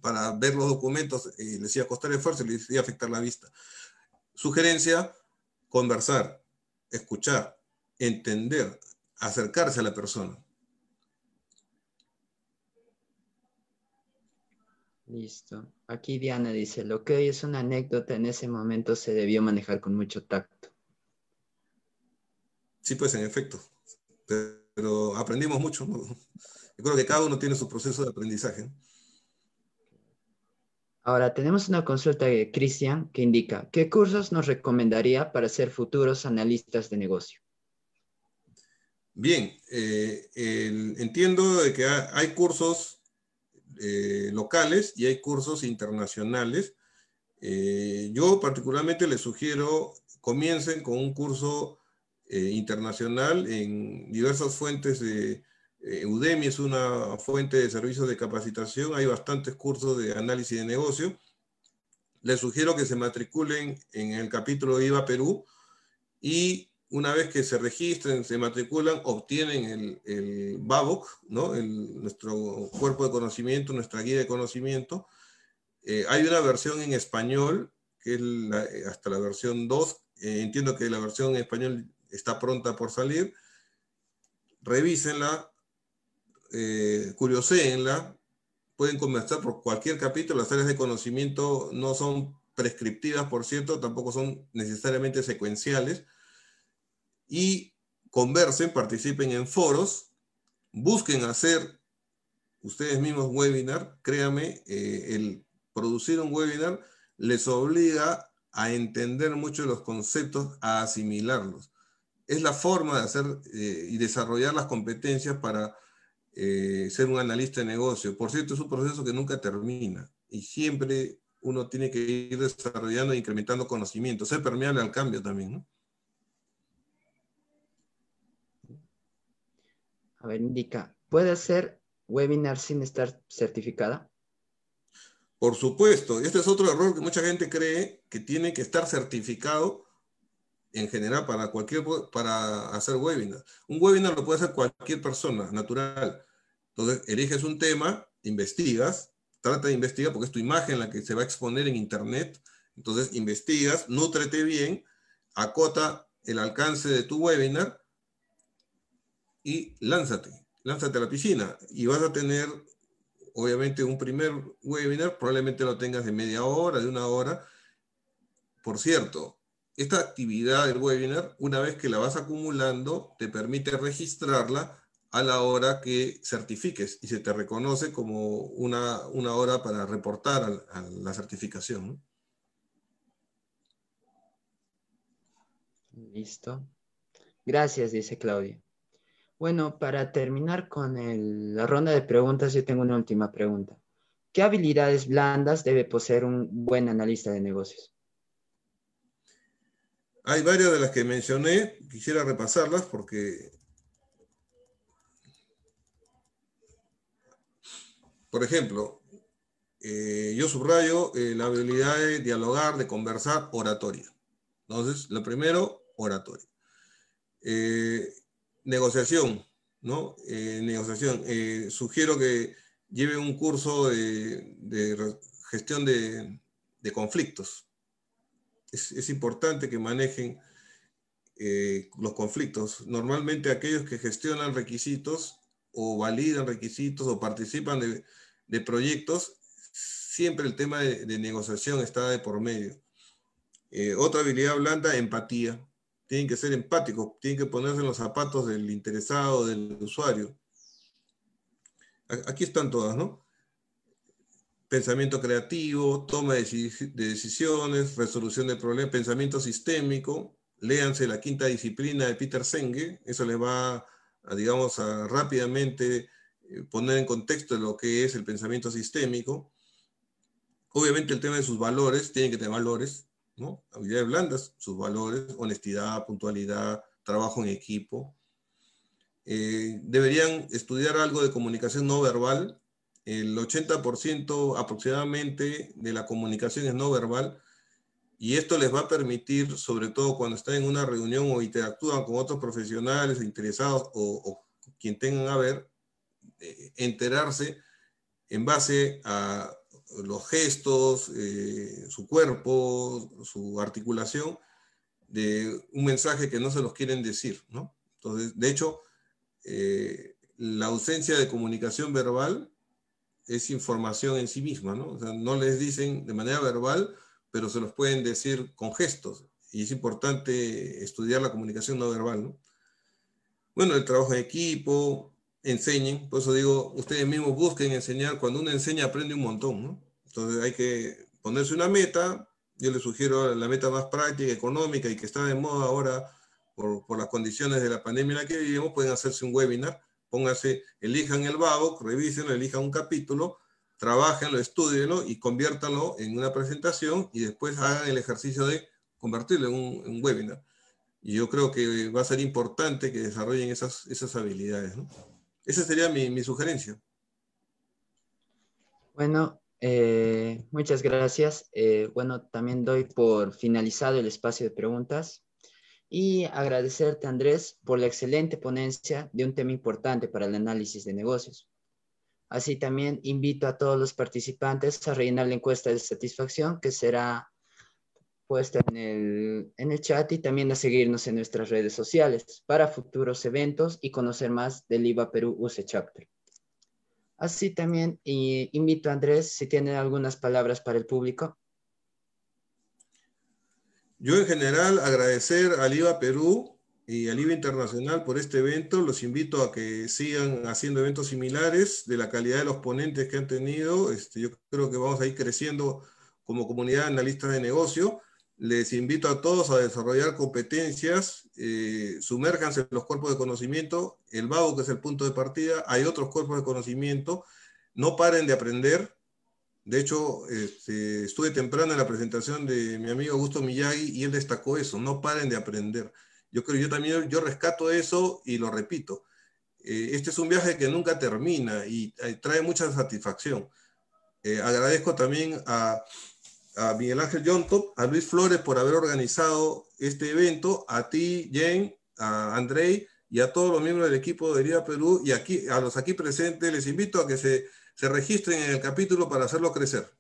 para ver los documentos, y les iba a costar esfuerzo, les iba a afectar la vista. Sugerencia, conversar, escuchar, entender, acercarse a la persona. Listo. Aquí Diana dice, lo que hoy es una anécdota, en ese momento se debió manejar con mucho tacto. Sí, pues en efecto. Pero aprendimos mucho. Yo creo que cada uno tiene su proceso de aprendizaje. Ahora tenemos una consulta de Cristian que indica, ¿qué cursos nos recomendaría para ser futuros analistas de negocio? Bien, eh, entiendo de que hay cursos eh, locales y hay cursos internacionales. Eh, yo particularmente les sugiero, comiencen con un curso eh, internacional en diversas fuentes de Udemy es una fuente de servicios de capacitación, hay bastantes cursos de análisis de negocio. Les sugiero que se matriculen en el capítulo IVA Perú y una vez que se registren, se matriculan, obtienen el, el BABOC, ¿no? nuestro cuerpo de conocimiento, nuestra guía de conocimiento. Eh, hay una versión en español, que es hasta la versión 2. entiendo que la versión en español está pronta por salir, revísenla, eh, curioseenla, pueden comenzar por cualquier capítulo, las áreas de conocimiento no son prescriptivas, por cierto, tampoco son necesariamente secuenciales, y conversen, participen en foros, busquen hacer ustedes mismos webinar, créame, eh, el producir un webinar les obliga a entender mucho los conceptos, a asimilarlos. Es la forma de hacer eh, y desarrollar las competencias para eh, ser un analista de negocio. Por cierto, es un proceso que nunca termina y siempre uno tiene que ir desarrollando e incrementando conocimiento, ser permeable al cambio también, ¿no? A ver, indica, ¿puede ser webinar sin estar certificada? Por supuesto, este es otro error que mucha gente cree que tiene que estar certificado en general para cualquier para hacer webinar. Un webinar lo puede hacer cualquier persona, natural. Entonces, eliges un tema, investigas, trata de investigar porque es tu imagen la que se va a exponer en internet. Entonces, investigas, nútrete bien, acota el alcance de tu webinar y lánzate, lánzate a la piscina y vas a tener obviamente un primer webinar, probablemente lo tengas de media hora, de una hora. Por cierto, esta actividad del webinar, una vez que la vas acumulando, te permite registrarla a la hora que certifiques y se te reconoce como una, una hora para reportar a, la certificación. Listo. Gracias, dice Claudia. Bueno, para terminar con la ronda de preguntas, yo tengo una última pregunta. ¿Qué habilidades blandas debe poseer un buen analista de negocios? Hay varias de las que mencioné, quisiera repasarlas porque Por ejemplo, eh, yo subrayo eh, la habilidad de dialogar, de conversar, oratoria. Entonces, lo primero, oratoria. Eh, negociación, ¿no? negociación. sugiero que lleve un curso de, gestión de, conflictos. Es, importante que manejen los conflictos. Normalmente aquellos que gestionan requisitos o validan requisitos o participan de, de proyectos, siempre el tema de, negociación está de por medio. Eh, otra habilidad blanda, empatía. Tienen que ser empáticos, tienen que ponerse en los zapatos del interesado, del usuario. Aquí están todas, ¿no? Pensamiento creativo, toma de, decisiones, resolución de problemas, pensamiento sistémico. Léanse la quinta disciplina de Peter Senge, eso les va a, digamos, rápidamente eh, poner en contexto lo que es el pensamiento sistémico. Obviamente el tema de sus valores, tiene que tener valores, ¿no? Habilidades blandas, sus valores, honestidad, puntualidad, trabajo en equipo. Eh, deberían estudiar algo de comunicación no verbal. El 80% aproximadamente de la comunicación es no verbal y esto les va a permitir, sobre todo cuando están en una reunión o interactúan con otros profesionales interesados o, o quien tengan a ver, eh, enterarse en base a los gestos, eh, su cuerpo, su articulación, de un mensaje que no se los quieren decir, ¿no? Entonces, de hecho, eh, la ausencia de comunicación verbal es información en sí misma, ¿no? O sea, no les dicen de manera verbal, pero se los pueden decir con gestos. Y es importante estudiar la comunicación no verbal, ¿no? Bueno, el trabajo en equipo, enseñen, por eso digo, ustedes mismos busquen enseñar, cuando uno enseña aprende un montón, ¿no? Entonces hay que ponerse una meta, yo les sugiero la meta más práctica, económica y que está de moda ahora por, por las condiciones de la pandemia en la que vivimos, pueden hacerse un webinar, pónganse, elijan el vago, revísenlo, elijan un capítulo, trabajenlo, estudienlo y conviértanlo en una presentación y después hagan el ejercicio de convertirlo en un, en un webinar. Y yo creo que va a ser importante que desarrollen esas, esas habilidades, ¿no? Esa sería mi, sugerencia. Bueno, eh, muchas gracias. Eh, bueno, también doy por finalizado el espacio de preguntas y agradecerte, Andrés, por la excelente ponencia de un tema importante para el análisis de negocios. Así también invito a todos los participantes a rellenar la encuesta de satisfacción que será puesta en el, en el chat y también a seguirnos en nuestras redes sociales para futuros eventos y conocer más del IVA Perú UC Chapter. Así también invito a Andrés si tiene algunas palabras para el público. Yo en general agradecer al IVA Perú y al IVA Internacional por este evento. Los invito a que sigan haciendo eventos similares de la calidad de los ponentes que han tenido. Este, yo creo que vamos a ir creciendo como comunidad de de negocio Les invito a todos a desarrollar competencias, eh, sumérjanse en los cuerpos de conocimiento, el vago que es el punto de partida, hay otros cuerpos de conocimiento, no paren de aprender. De hecho, este, estuve temprano en la presentación de mi amigo Augusto Miyagi y él destacó eso, no paren de aprender. Yo creo, yo también, yo rescato eso y lo repito. Eh, este es un viaje que nunca termina y eh, trae mucha satisfacción. Eh, agradezco también a a Miguel Ángel Yontop, a Luis Flores por haber organizado este evento, a ti, Jane, a Andrei y a todos los miembros del equipo de Herida Perú. Y aquí, a los aquí presentes les invito a que se, se registren en el capítulo para hacerlo crecer.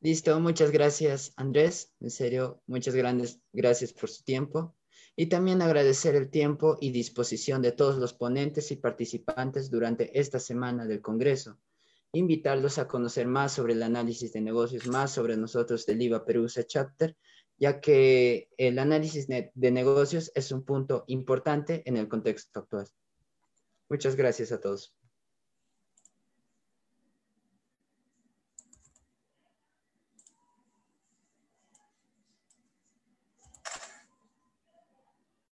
Listo, muchas gracias Andrés, en serio, muchas grandes gracias por su tiempo. Y también agradecer el tiempo y disposición de todos los ponentes y participantes durante esta semana del Congreso invitarlos a conocer más sobre el análisis de negocios, más sobre nosotros del IVA Perusa Chapter, ya que el análisis de negocios es un punto importante en el contexto actual. Muchas gracias a todos.